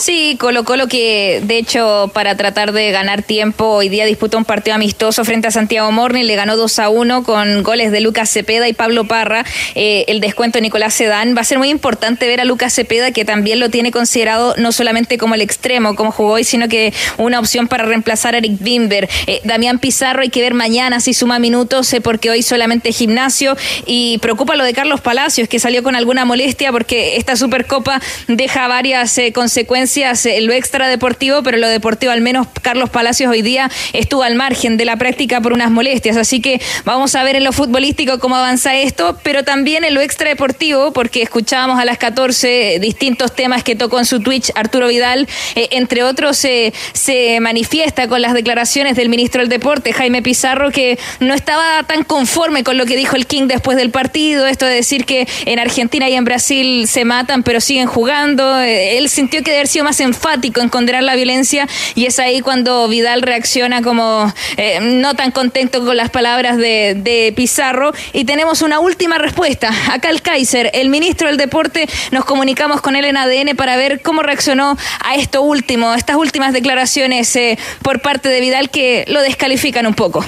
Sí, Colo Colo que de hecho para tratar de ganar tiempo hoy día disputa un partido amistoso frente a Santiago Morni, le ganó 2 a 1 con goles de Lucas Cepeda y Pablo Parra, eh, el descuento de Nicolás Sedán. Va a ser muy importante ver a Lucas Cepeda que también lo tiene considerado no solamente como el extremo, como jugó hoy, sino que una opción para reemplazar a Eric Bimber. Eh, Damián Pizarro hay que ver mañana si suma minutos eh, porque hoy solamente gimnasio y preocupa lo de Carlos Palacios que salió con alguna molestia porque esta Supercopa deja varias consecuencias en lo extradeportivo, pero lo deportivo al menos Carlos Palacios hoy día estuvo al margen de la práctica por unas molestias, así que vamos a ver en lo futbolístico cómo avanza esto, pero también en lo extradeportivo, porque escuchábamos a las 14 distintos temas que tocó en su Twitch Arturo Vidal, eh, entre otros eh, se manifiesta con las declaraciones del ministro del Deporte, Jaime Pizarro, que no estaba tan conforme con lo que dijo el King después del partido, esto de decir que en Argentina y en Brasil se matan pero siguen jugando, Eh, él sintió que debe haber sido más enfático en condenar la violencia y es ahí cuando Vidal reacciona como eh, no tan contento con las palabras de, Pizarro y tenemos una última respuesta. Acá el Kaiser, el ministro del Deporte, nos comunicamos con él en ADN para ver cómo reaccionó a esto último, estas últimas declaraciones eh, por parte de Vidal que lo descalifican un poco.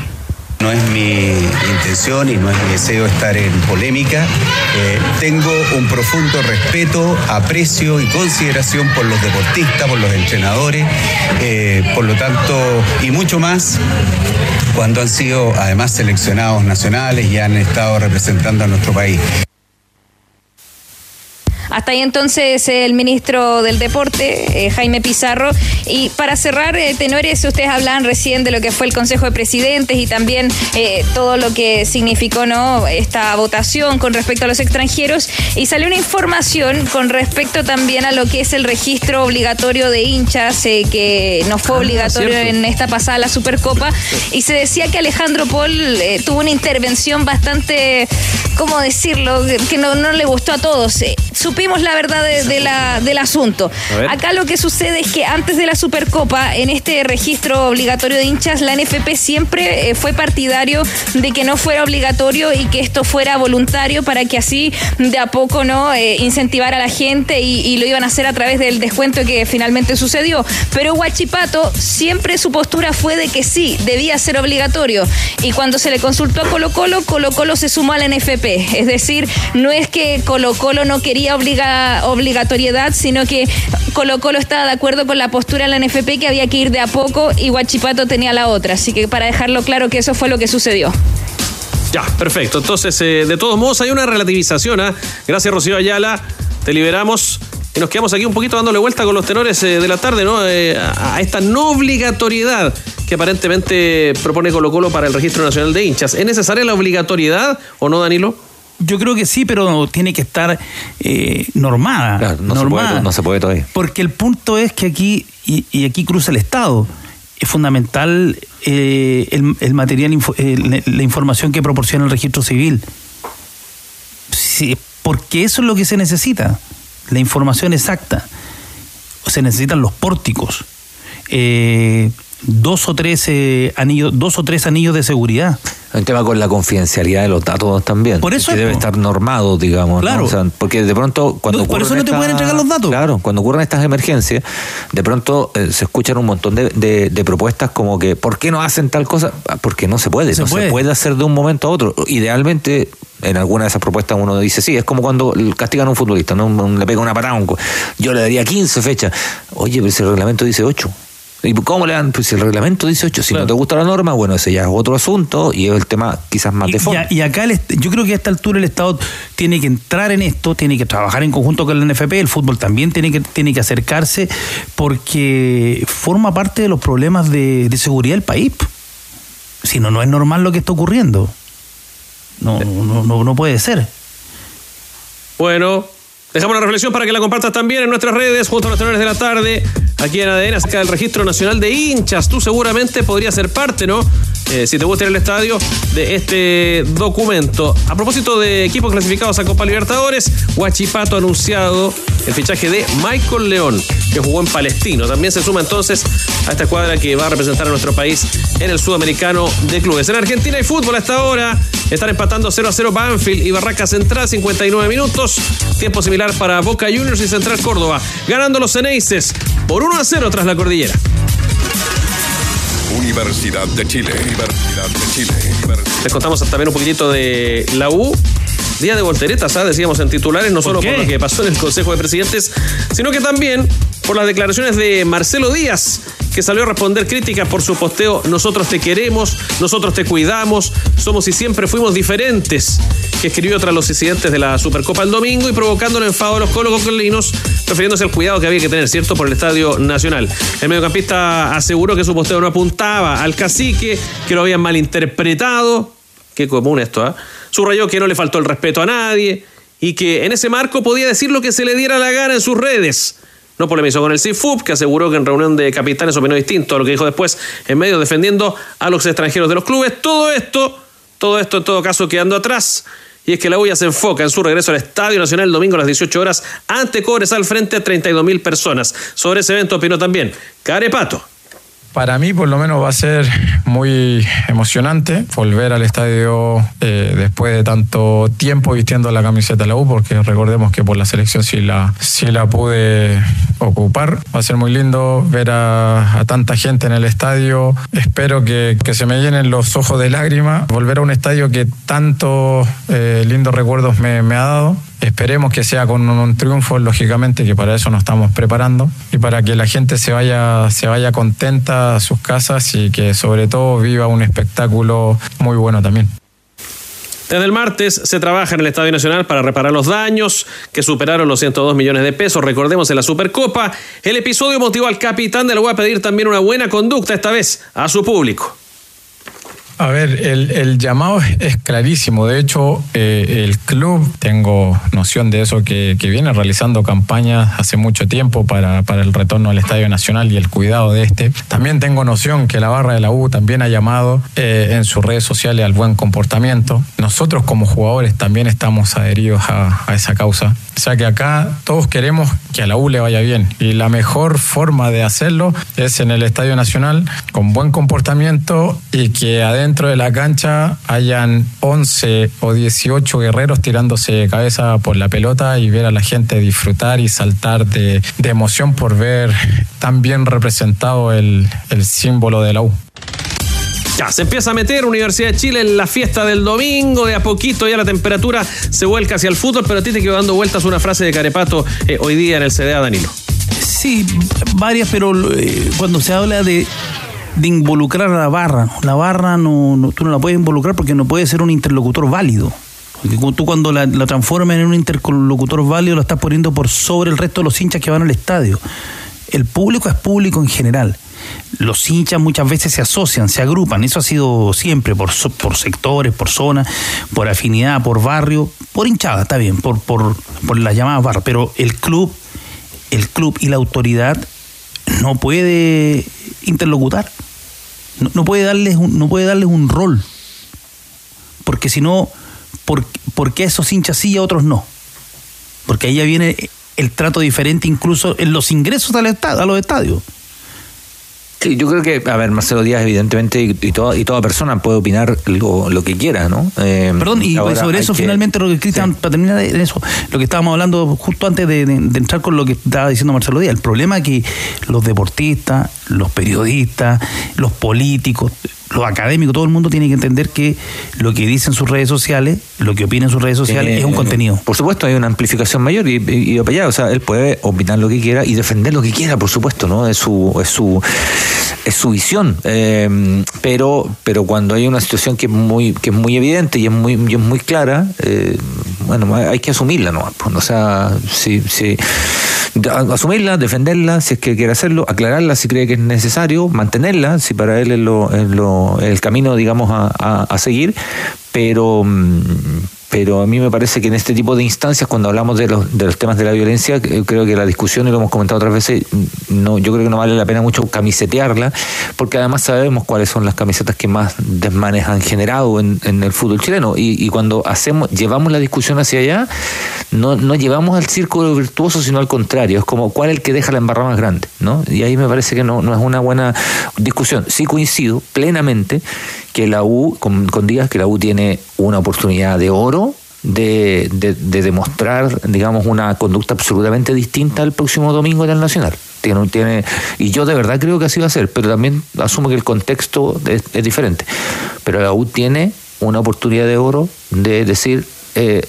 No es mi intención y no es mi deseo estar en polémica. Eh, tengo un profundo respeto, aprecio y consideración por los deportistas, por los entrenadores, eh, por lo tanto, y mucho más cuando han sido además seleccionados nacionales y han estado representando a nuestro país. Hasta ahí entonces el ministro del Deporte, eh, Jaime Pizarro. Y para cerrar, eh, tenores, ustedes hablaban recién de lo que fue el Consejo de Presidentes y también eh, todo lo que significó ¿no? esta votación con respecto a los extranjeros. Y salió una información con respecto también a lo que es el registro obligatorio de hinchas, eh, que no fue obligatorio cierto. en esta pasada la Supercopa. Y se decía que Alejandro Paul eh, tuvo una intervención bastante, ¿cómo decirlo?, que no, no le gustó a todos. Eh, supimos la verdad de- de la- del asunto. Acá lo que sucede es que antes de la Supercopa, en este registro obligatorio de hinchas, la NFP siempre eh, fue partidario de que no fuera obligatorio y que esto fuera voluntario para que así de a poco no Eh, incentivar a la gente y, y lo iban a hacer a través del descuento que finalmente sucedió. Pero Huachipato siempre su postura fue de que sí, debía ser obligatorio. Y cuando se le consultó a Colo Colo, Colo Colo se sumó a la NFP. Es decir, no es que Colo Colo no quería obliga- obligatoriedad, sino que Colo Colo estaba de acuerdo con la postura de la NFP que había que ir de a poco y Huachipato tenía la otra. Así que para dejarlo claro que eso fue lo que sucedió. Ya, perfecto. Entonces, eh, de todos modos, hay una relativización. ¿ah? Gracias, Rocío Ayala. Te liberamos. Y nos quedamos aquí un poquito dándole vuelta con los tenores eh, de la tarde, ¿no? Eh, a esta no obligatoriedad que aparentemente propone Colo Colo para el Registro Nacional de Hinchas. ¿Es necesaria la obligatoriedad o no, Danilo? Yo creo que sí, pero tiene que estar eh, normada. no, se puede, no se puede todavía. Porque el punto es que aquí, y, y aquí cruza el Estado, es fundamental eh, el, el material, eh, la, la información que proporciona el registro civil. Sí, porque eso es lo que se necesita, la información exacta. Se necesitan los pórticos, eh, dos o tres eh, anillos, dos o tres anillos de seguridad. Un tema con la confidencialidad de los datos también. Por eso que debe estar normado, digamos. ¿no? Claro. O sea, porque de pronto cuando No, por ocurren eso no te pueden entregar los datos. Claro, cuando ocurren estas emergencias, de pronto eh, se escuchan un montón de, de- de propuestas como que ¿por qué no hacen tal cosa? Ah, Porque no se puede, Se no puede. se puede hacer de un momento a otro. Idealmente, en alguna de esas propuestas uno dice, sí, es como cuando castigan a un futbolista, ¿no? Le pega una patada, yo le daría 15 fechas. Oye, pero ese reglamento dice 8. ¿Y cómo le dan? Pues si el reglamento dice 8, si no te gusta la norma, bueno, ese ya es otro asunto y es el tema quizás más de fondo. Y, acá el, yo creo que a esta altura el Estado tiene que entrar en esto, tiene que trabajar en conjunto con el NFP, el fútbol también tiene que, tiene que acercarse porque forma parte de los problemas de, de seguridad del país. Si no, no es normal lo que está ocurriendo. No, no, no, no puede ser. Bueno, Dejamos la reflexión para que la compartas también en nuestras redes, junto a los tenores de la tarde, aquí en ADN, acerca del Registro Nacional de Hinchas. Tú seguramente podrías ser parte, ¿no? Eh, si te gusta ir al estadio, de este documento. A propósito de equipos clasificados a Copa Libertadores, Huachipato ha anunciado el fichaje de Michael León, que jugó en Palestino. También se suma entonces a esta cuadra que va a representar a nuestro país en el sudamericano de clubes. En Argentina hay fútbol hasta ahora. Están empatando 0 a 0 Banfield y Barraca Central, 59 minutos. Tiempo similar para Boca Juniors y Central Córdoba. Ganando los Ceneices por 1 a 0 tras la cordillera. Universidad de Chile. Universidad de Chile. Les contamos también un poquitito de la U. Día de volteretas, ¿sabes? decíamos en titulares, no solo por lo que pasó en el Consejo de Presidentes, sino que también por las declaraciones de Marcelo Díaz, que salió a responder críticas por su posteo Nosotros te queremos, nosotros te cuidamos, somos y siempre fuimos diferentes, que escribió tras los incidentes de la Supercopa el domingo y provocando el enfado de los colocolinos, refiriéndose al cuidado que había que tener, ¿cierto?, por el Estadio Nacional. El mediocampista aseguró que su posteo no apuntaba al cacique, que lo habían malinterpretado, qué común esto, ¿ah? Subrayó que no le faltó el respeto a nadie y que en ese marco podía decir lo que se le diera la gana en sus redes no polemizó con el CIFUP, que aseguró que en reunión de capitanes opinó distinto a lo que dijo después en medio defendiendo a los extranjeros de los clubes. Todo esto, todo esto en todo caso quedando atrás. Y es que la UIA se enfoca en su regreso al Estadio Nacional el domingo a las 18 horas ante Cobresal frente a 32 mil personas. Sobre ese evento opinó también Carepato. Para mí, por lo menos, va a ser muy emocionante volver al estadio eh, después de tanto tiempo vistiendo la camiseta de la U, porque recordemos que por la selección sí la, sí la pude ocupar. Va a ser muy lindo ver a, tanta gente en el estadio. Espero que, se me llenen los ojos de lágrimas. Volver a un estadio que tantos eh, lindos recuerdos me, me ha dado. Esperemos que sea con un, triunfo, lógicamente, que para eso nos estamos preparando y para que la gente se vaya, se vaya contenta a sus casas y que sobre todo viva un espectáculo muy bueno también. Desde el martes se trabaja en el Estadio Nacional para reparar los daños que superaron los 102 millones de pesos. Recordemos en la Supercopa, el episodio motivó al capitán de la a pedir también una buena conducta, esta vez a su público. A ver, el, llamado es clarísimo. De hecho, eh, el club, tengo noción de eso, que, viene realizando campañas hace mucho tiempo para, el retorno al Estadio Nacional y el cuidado de este. También tengo noción que la barra de la U también ha llamado eh, en sus redes sociales al buen comportamiento. Nosotros como jugadores también estamos adheridos a, a esa causa. O sea que acá todos queremos que a la U le vaya bien. Y la mejor forma de hacerlo es en el Estadio Nacional, con buen comportamiento y que adentro dentro de la cancha hayan 11 o 18 guerreros tirándose cabeza por la pelota y ver a la gente disfrutar y saltar de, emoción por ver tan bien representado el, el símbolo de la U. Ya, se empieza a meter Universidad de Chile en la fiesta del domingo, de a poquito ya la temperatura se vuelca hacia el fútbol, pero a ti te quedó dando vueltas una frase de Carepato eh, hoy día en el CDA, Danilo. Sí, varias, pero eh, cuando se habla de de involucrar a la barra. La barra no, tú no la puedes involucrar porque no puede ser un interlocutor válido. Porque tú cuando la, la transformas en un interlocutor válido lo estás poniendo por sobre el resto de los hinchas que van al estadio. El público es público en general. Los hinchas muchas veces se asocian, se agrupan. Eso ha sido siempre por, por sectores, por zonas, por afinidad, por barrio, por hinchada, está bien, por, por, por las llamadas barras. Pero el club, el club y la autoridad no puede interlocutar. No, puede darles un, no puede darles un rol. Porque si no, ¿por, qué esos hinchas sí y a otros no? Porque ahí ya viene el trato diferente incluso en los ingresos al a los estadios. Sí, yo creo que, a ver, Marcelo Díaz, evidentemente, y, toda, y toda persona puede opinar lo, que quiera, ¿no? Eh, Perdón, y sobre eso, finalmente, lo que Cristian, para terminar en eso, lo que estábamos hablando justo antes de, entrar con lo que estaba diciendo Marcelo Díaz, el problema es que los deportistas, los periodistas, los políticos, los académicos, todo el mundo tiene que entender que lo que dicen sus redes sociales, lo que opinan sus redes sociales Tiene- es un contenido. Por supuesto, hay una amplificación mayor y, y, y para allá, o sea, él puede opinar lo que quiera y defender lo que quiera, por supuesto, ¿no? Es su, es su, es su visión. Eh, pero, pero cuando hay una situación que es muy, que es muy evidente y es muy, y es muy clara, eh, bueno, hay que asumirla, ¿no? O sea, si, si asumirla, defenderla, si es que quiere hacerlo, aclararla si cree que es necesario, mantenerla, si para él es, lo, es lo- el camino, digamos, a, a- a seguir, pero mm, pero a mí me parece que en este tipo de instancias, cuando hablamos de los, de los temas de la violencia, eh, creo que la discusión, y lo hemos comentado otras veces, no, yo creo que no vale la pena mucho camisetearla, porque además sabemos cuáles son las camisetas que más desmanes han generado en, en el fútbol chileno. Y, y cuando hacemos, llevamos la discusión hacia allá, no, no llevamos al círculo virtuoso, sino al contrario. Es como cuál es el que deja la embarrada más grande, ¿no? Y ahí me parece que no, no es una buena discusión. Sí coincido plenamente que la U, con, con Díaz, que la U tiene una oportunidad de oro de, de- de demostrar, digamos, una conducta absolutamente distinta el próximo domingo en el Nacional. Tiene, tiene, y yo de verdad creo que así va a ser, pero también asumo que el contexto es, es diferente. Pero la U tiene una oportunidad de oro de decir, eh,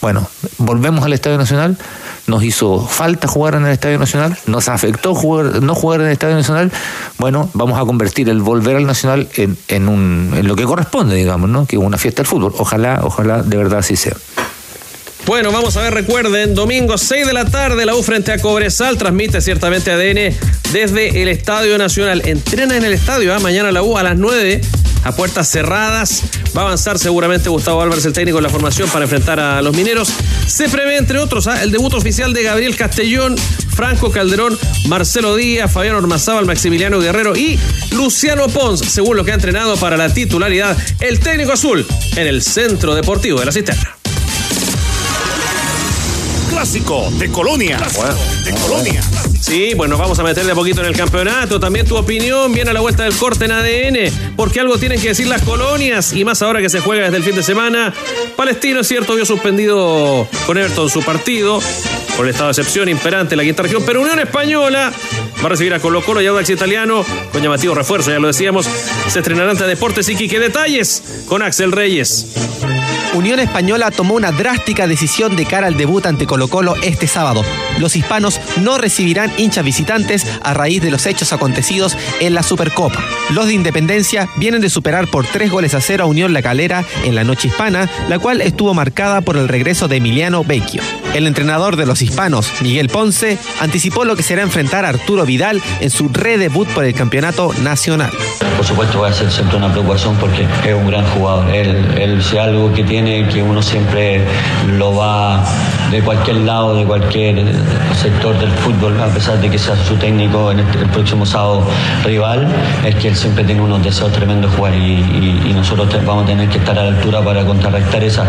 bueno, volvemos al Estadio Nacional, nos hizo falta jugar en el Estadio Nacional, nos afectó jugar, no jugar en el Estadio Nacional, bueno, vamos a convertir el volver al Nacional en, en, un, en lo que corresponde, digamos, ¿no? que es una fiesta del fútbol. Ojalá, ojalá de verdad así sea. Bueno, vamos a ver, recuerden, domingo 6 de la tarde, la U frente a Cobresal, transmite ciertamente ADN desde el Estadio Nacional. Entrena en el estadio, ¿ah? mañana la U a las 9, a puertas cerradas. Va a avanzar seguramente Gustavo Álvarez, el técnico de la formación, para enfrentar a los mineros. Se prevé, entre otros, ¿ah? el debut oficial de Gabriel Castellón, Franco Calderón, Marcelo Díaz, Fabián Ormazábal, Maximiliano Guerrero y Luciano Pons, según lo que ha entrenado para la titularidad el técnico azul en el Centro Deportivo de la Cisterna. Clásico de Colonia. de Colonia. Sí, bueno, vamos a meterle a poquito en el campeonato. También tu opinión viene a la vuelta del corte en ADN, porque algo tienen que decir las colonias, y más ahora que se juega desde el fin de semana. Palestino, es cierto, vio suspendido con Everton su partido, por el estado de excepción imperante en la quinta región, pero Unión Española va a recibir a Colo Colo y Audax Italiano, con llamativo refuerzo, ya lo decíamos. Se estrenarán ante Deportes y Quique Detalles con Axel Reyes. Unión Española tomó una drástica decisión de cara al debut ante Colo Colo este sábado. Los hispanos no recibirán hinchas visitantes a raíz de los hechos acontecidos en la Supercopa. Los de Independencia vienen de superar por tres goles a cero a Unión La Calera en la noche hispana, la cual estuvo marcada por el regreso de Emiliano Vecchio. El entrenador de los hispanos, Miguel Ponce, anticipó lo que será enfrentar a Arturo Vidal en su redebut por el campeonato nacional. Por supuesto va a ser siempre una preocupación porque es un gran jugador. Él, él si algo que tiene que uno siempre lo va de cualquier lado, de cualquier sector del fútbol, a pesar de que sea su técnico en este- el próximo sábado rival, es que él siempre tiene unos deseos tremendos de jugar y, nosotros vamos a tener que estar a la altura para contrarrestar esa,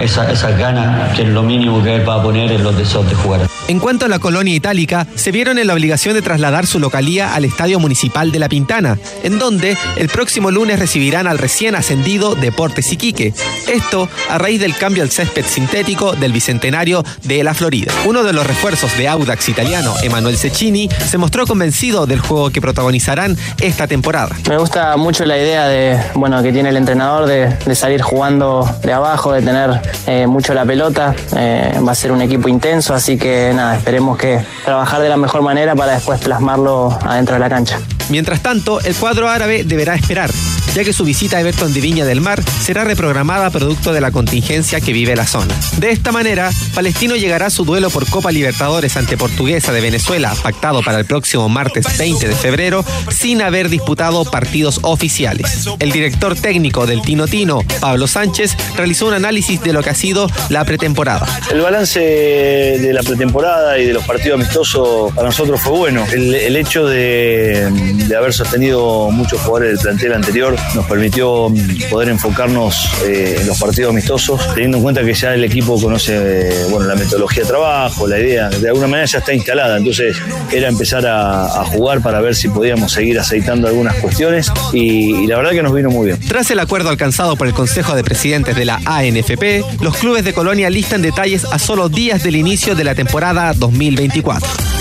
esa, esas ganas, que es lo mínimo que él va a poner en los deseos de jugar. En cuanto a la colonia itálica, se vieron en la obligación de trasladar su localía al Estadio Municipal de La Pintana, en donde el próximo lunes recibirán al recién ascendido Deportes Iquique. Esto a raíz del cambio al césped sintético del Bicentenario de la Florida. Uno de los refuerzos de Audax italiano, Emanuel Cecchini, se mostró convencido del juego que protagonizarán esta temporada. Me gusta mucho la idea de, bueno, que tiene el entrenador de, salir jugando de abajo, de tener eh, mucho la pelota. Eh, va a ser un equipo intenso, así que nada, esperemos que trabajar de la mejor manera para después plasmarlo adentro de la cancha. Mientras tanto, el cuadro árabe deberá esperar, ya que su visita a Everton de Viña del Mar será reprogramada producto de la contingencia que vive la zona. De esta manera, Palestino llegará a su duelo por Copa Libertadores ante Portuguesa de Venezuela, pactado para el próximo martes 20 de febrero, sin haber disputado partidos oficiales. El director técnico del Tino Tino, Pablo Sánchez, realizó un análisis de lo que ha sido la pretemporada. El balance de la pretemporada y de los partidos amistosos para nosotros fue bueno. El, el hecho de, de haber sostenido muchos jugadores del plantel anterior nos permitió mm, poder enfocarnos eh, en los partidos amistosos, teniendo en cuenta que ya el equipo conoce eh, bueno, la metodología de trabajo, la idea, de alguna manera ya está instalada. Entonces era empezar a, jugar para ver si podíamos seguir aceitando algunas cuestiones y la verdad que nos vino muy bien. Tras el acuerdo alcanzado por el Consejo de Presidentes de la ANFP, los clubes de Colonia listan detalles a solo días del inicio de la temporada 2024.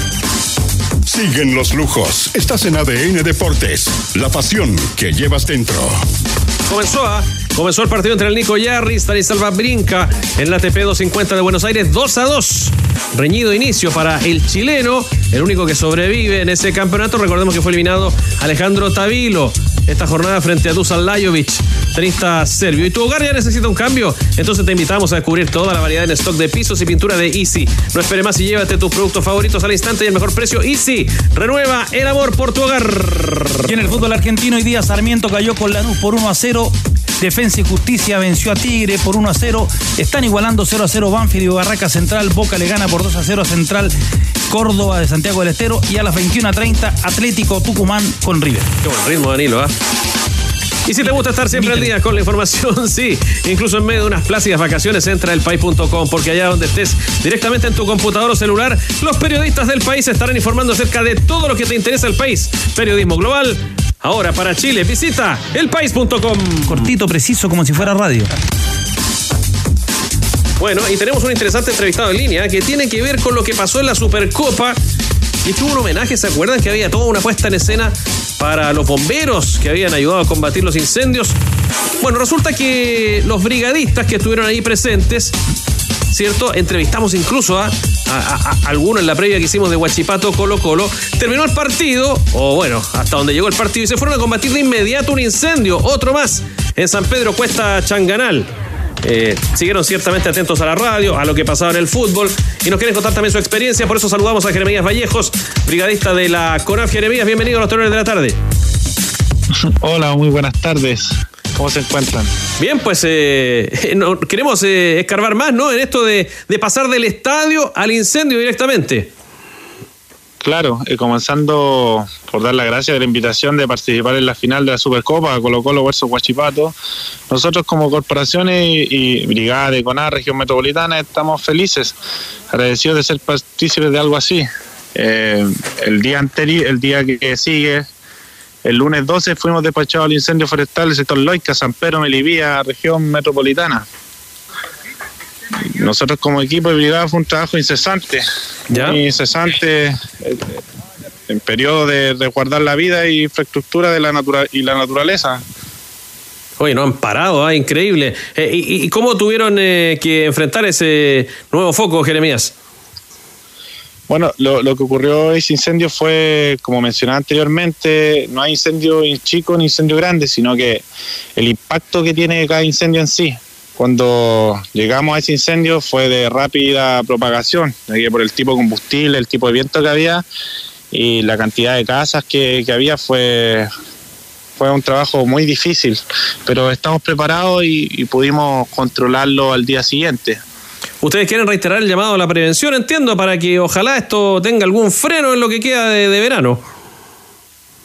Siguen los lujos. Estás en ADN Deportes. La pasión que llevas dentro. Comenzó, ¿ah? comenzó el partido entre el Nico Yarri y Stanislava Brinca en la TP 250 de Buenos Aires 2 a 2. Reñido inicio para el chileno, el único que sobrevive en ese campeonato. Recordemos que fue eliminado Alejandro Tavilo esta jornada frente a Dusan Lajovic, tenista serbio. ¿Y tu hogar ya necesita un cambio? Entonces te invitamos a descubrir toda la variedad en stock de pisos y pintura de Easy. No espere más y llévate tus productos favoritos al instante y el mejor precio. Easy, renueva el amor por tu hogar. Y en el fútbol argentino hoy día Sarmiento cayó con Lanús por 1 a 0. Defensa y Justicia venció a Tigre por 1 a 0. Están igualando 0 a 0 Banfield y Barraca Central. Boca le gana por 2 a 0 a Central Córdoba de Santiago del Estero. Y a las 21 a 30 Atlético Tucumán con River. Qué buen ritmo, Danilo, ¿ah? Y si te gusta estar siempre al día con la información, *laughs* sí, incluso en medio de unas plácidas vacaciones, entra al país.com, porque allá donde estés, directamente en tu computador o celular, los periodistas del país estarán informando acerca de todo lo que te interesa el país. Periodismo global. Ahora para Chile, visita elpaís.com. Cortito, preciso, como si fuera radio. Bueno, y tenemos un interesante entrevistado en línea que tiene que ver con lo que pasó en la Supercopa. Y tuvo un homenaje, ¿se acuerdan? Que había toda una puesta en escena para los bomberos que habían ayudado a combatir los incendios. Bueno, resulta que los brigadistas que estuvieron ahí presentes, ¿cierto? Entrevistamos incluso a, algunos en la previa que hicimos de Huachipato Colo Colo. Terminó el partido, o bueno, hasta donde llegó el partido, y se fueron a combatir de inmediato un incendio, otro más, en San Pedro Cuesta Changanal. Eh, siguieron ciertamente atentos a la radio, a lo que pasaba en el fútbol y nos quieren contar también su experiencia. Por eso saludamos a Jeremías Vallejos, brigadista de la CONAF. Jeremías, bienvenido a los tenores de la tarde. Hola, muy buenas tardes. ¿Cómo se encuentran? Bien, pues eh, *laughs* queremos eh, escarbar más, ¿no? En esto de, de pasar del estadio al incendio directamente. Claro, eh, comenzando por dar las gracias de la invitación de participar en la final de la Supercopa Colo Colo versus Huachipato. Nosotros como corporaciones y, brigada de CONAR, región metropolitana, estamos felices, agradecidos de ser partícipes de algo así. Eh, el día anterior, el día que, sigue, el lunes 12 fuimos despachados al incendio forestal del sector Loica, San Pedro, Melivía, región metropolitana nosotros como equipo de brigada fue un trabajo incesante, muy incesante eh, en periodo de resguardar la vida e infraestructura de la natura y la naturaleza. Oye, no han parado, ¿ah? increíble. Eh, y, cómo tuvieron eh, que enfrentar ese nuevo foco, Jeremías? Bueno, lo, lo, que ocurrió ese incendio fue, como mencionaba anteriormente, no hay incendio chico ni incendio grande, sino que el impacto que tiene cada incendio en sí. Cuando llegamos a ese incendio fue de rápida propagación, por el tipo de combustible, el tipo de viento que había y la cantidad de casas que, había fue, fue un trabajo muy difícil, pero estamos preparados y, pudimos controlarlo al día siguiente. Ustedes quieren reiterar el llamado a la prevención, entiendo, para que ojalá esto tenga algún freno en lo que queda de, verano.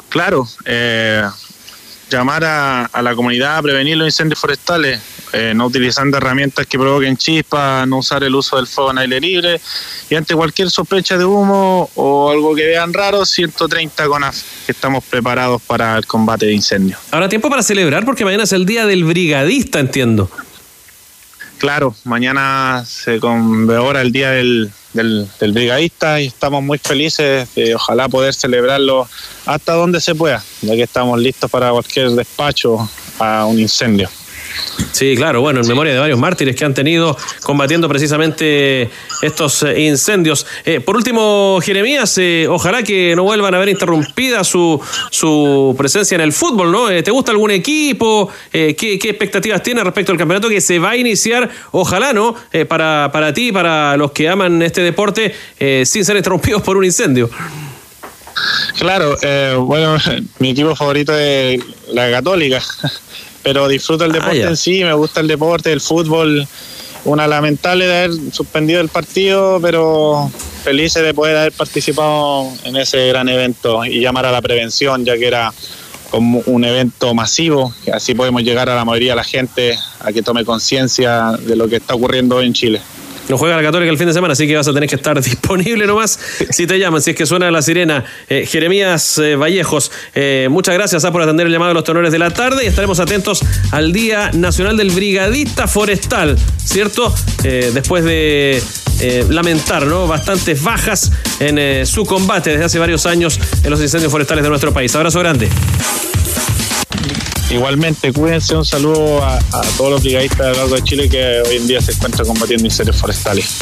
Claro, eh, llamar a, a, la comunidad a prevenir los incendios forestales. Eh, no utilizando herramientas que provoquen chispas, no usar el uso del fuego en aire libre y ante cualquier sospecha de humo o algo que vean raro, 130 CONAF, que estamos preparados para el combate de incendios. Ahora tiempo para celebrar porque mañana es el día del brigadista, entiendo. Claro, mañana se conmemora el día del, del, del, brigadista y estamos muy felices de ojalá poder celebrarlo hasta donde se pueda, ya que estamos listos para cualquier despacho a un incendio. Sí, claro, bueno, en memoria de varios mártires que han tenido combatiendo precisamente estos eh, incendios. Eh, por último, Jeremías, eh, ojalá que no vuelvan a ver interrumpida su, su presencia en el fútbol, ¿no? ¿Te gusta algún equipo? ¿qué, ¿qué, expectativas tienes respecto al campeonato que se va a iniciar? Ojalá, ¿no? para, para ti, para los que aman este deporte, sin ser interrumpidos por un incendio. Claro, bueno, *laughs* mi equipo favorito es la Católica pero disfruto el ah, deporte en sí, me gusta el deporte, el fútbol. Una lamentable de haber suspendido el partido, pero felices de poder haber participado en ese gran evento y llamar a la prevención, ya que era como un evento masivo, así podemos llegar a la mayoría de la gente a que tome conciencia de lo que está ocurriendo hoy en Chile. No juega la Católica el fin de semana, así que vas a tener que estar *laughs* disponible nomás si te llaman, si es que suena la sirena. Eh, Jeremías eh, Vallejos, eh, muchas gracias ah, por atender el llamado de los tenores de la tarde y estaremos atentos al Día Nacional del Brigadista Forestal, ¿cierto? después de lamentar, ¿no? Bastantes bajas en su combate desde hace varios años en los incendios forestales de nuestro país. Abrazo grande. Igualmente, cuídense, un saludo a, todos los brigadistas de largo de Chile que hoy en día se encuentran combatiendo incendios forestales.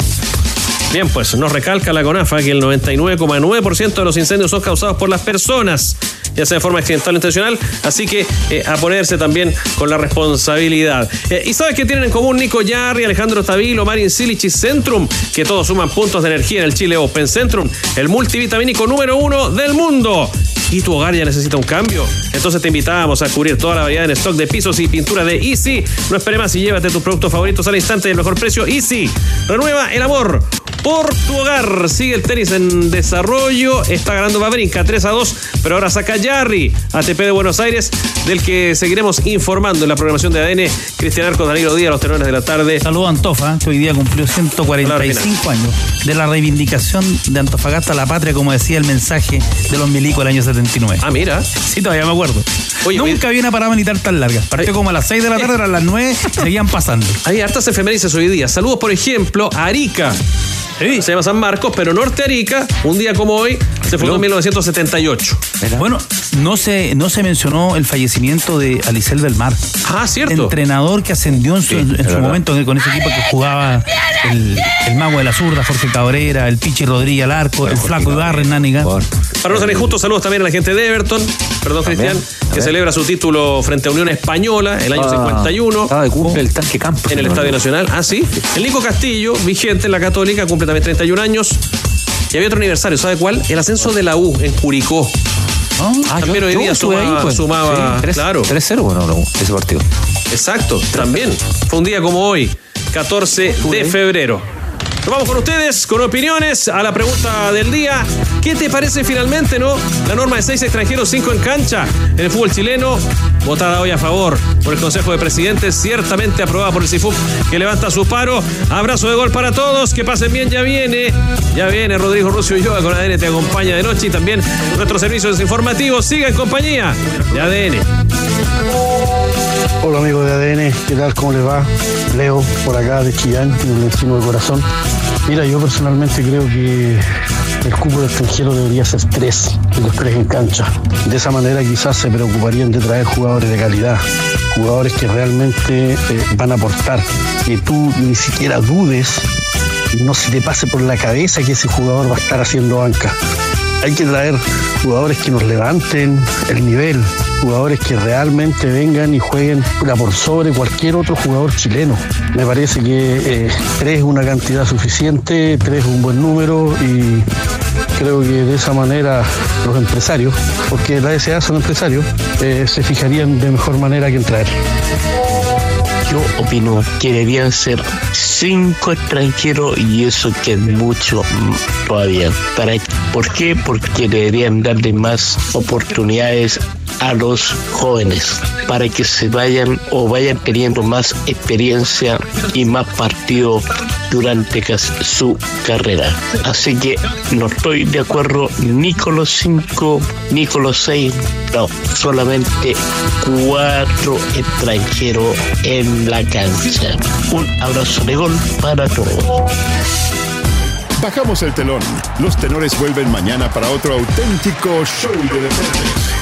Bien, pues nos recalca la CONAFA que el 99,9% de los incendios son causados por las personas, ya sea de forma accidental o intencional, así que eh, a ponerse también con la responsabilidad. Eh, ¿Y sabes qué tienen en común Nico Yarri, Alejandro Tabilo, Marin Silich y Centrum? Que todos suman puntos de energía en el Chile Open Centrum, el multivitamínico número uno del mundo. ¿Y tu hogar ya necesita un cambio? Entonces te invitamos a cubrir toda la variedad en stock de pisos y pintura de Easy. No espere más y llévate tus productos favoritos al instante y el mejor precio. Easy. Renueva el amor por tu hogar. Sigue el tenis en desarrollo. Está ganando Babrinka 3 a 2, pero ahora saca Jarry, ATP de Buenos Aires, del que seguiremos informando en la programación de ADN. Cristian Arcos, Danilo Díaz, los telones de la tarde. Saludo a Antofa, que hoy día cumplió 145 años de la reivindicación de Antofagasta a la patria, como decía el mensaje de los milicos del año 79. Ah, mira. Sí, todavía me acuerdo. Nunca vi una parada militar tan larga. Partió como a las 6 de la tarde, eran las 9, *laughs* seguían pasando. Hay hartas efemérides hoy día. Saludos, por ejemplo, a Arica. Se llama San Marcos, pero Norte Arica, un día como hoy, se fundó en 1978. Bueno, no se, no se mencionó el fallecimiento de Alicel del Mar. Ah, cierto. Entrenador que ascendió en su, en su verdad. momento con ese equipo que jugaba el, el mago de la zurda, Jorge Cabrera, el Pichi Rodríguez al arco, el flaco Ibarra, Nániga. Para no ser injustos, saludos también a la gente de Everton, perdón Cristian, que celebra su título frente a Unión Española el año Ah, 51. Estaba de cumple el tanque campo. En el Estadio Nacional. Ah, sí. El Nico Castillo, vigente en la Católica, cumple también 31 años. Y había otro aniversario, ¿sabe cuál? El ascenso de la U en Curicó. Ah, también yo- hoy día sumaba, ahí, pues. sumaba- Sí, tres- claro. 3-0, bueno, no, ese partido. Exacto, también. Fue un día como hoy, 14 de febrero. Nos vamos con ustedes, con opiniones a la pregunta del día. ¿Qué te parece finalmente, no? La norma de seis extranjeros, cinco en cancha en el fútbol chileno, votada hoy a favor por el Consejo de Presidentes, ciertamente aprobada por el CIFUC, que levanta su paro. Abrazo de gol para todos, que pasen bien, ya viene. Ya viene Rodrigo Rucio Yoga con ADN, te acompaña de noche y también nuestros servicios informativos. Siga en compañía de ADN. Hola amigos de ADN, ¿qué tal? ¿Cómo les va? Leo, por acá de Chillán, en el encino de corazón. Mira, yo personalmente creo que el cupo de extranjero debería ser tres, los tres en cancha. De esa manera quizás se preocuparían de traer jugadores de calidad, jugadores que realmente eh, van a aportar, que tú ni siquiera dudes, no se te pase por la cabeza que ese jugador va a estar haciendo banca. Hay que traer jugadores que nos levanten el nivel, jugadores que realmente vengan y jueguen puta, por sobre cualquier otro jugador chileno. Me parece que eh, tres es una cantidad suficiente, tres es un buen número y creo que de esa manera los empresarios, porque la SA son empresarios, eh, se fijarían de mejor manera que en traer. Yo opino que deberían ser cinco extranjeros y eso que es mucho todavía. ¿Para, ¿Por qué? Porque deberían darle más oportunidades a los jóvenes para que se vayan o vayan teniendo más experiencia y más partido durante su carrera. Así que no estoy de acuerdo ni con los cinco ni con los seis, no, solamente cuatro extranjeros en la cancha. Un abrazo de gol para todos. Bajamos el telón. Los tenores vuelven mañana para otro auténtico show de deportes.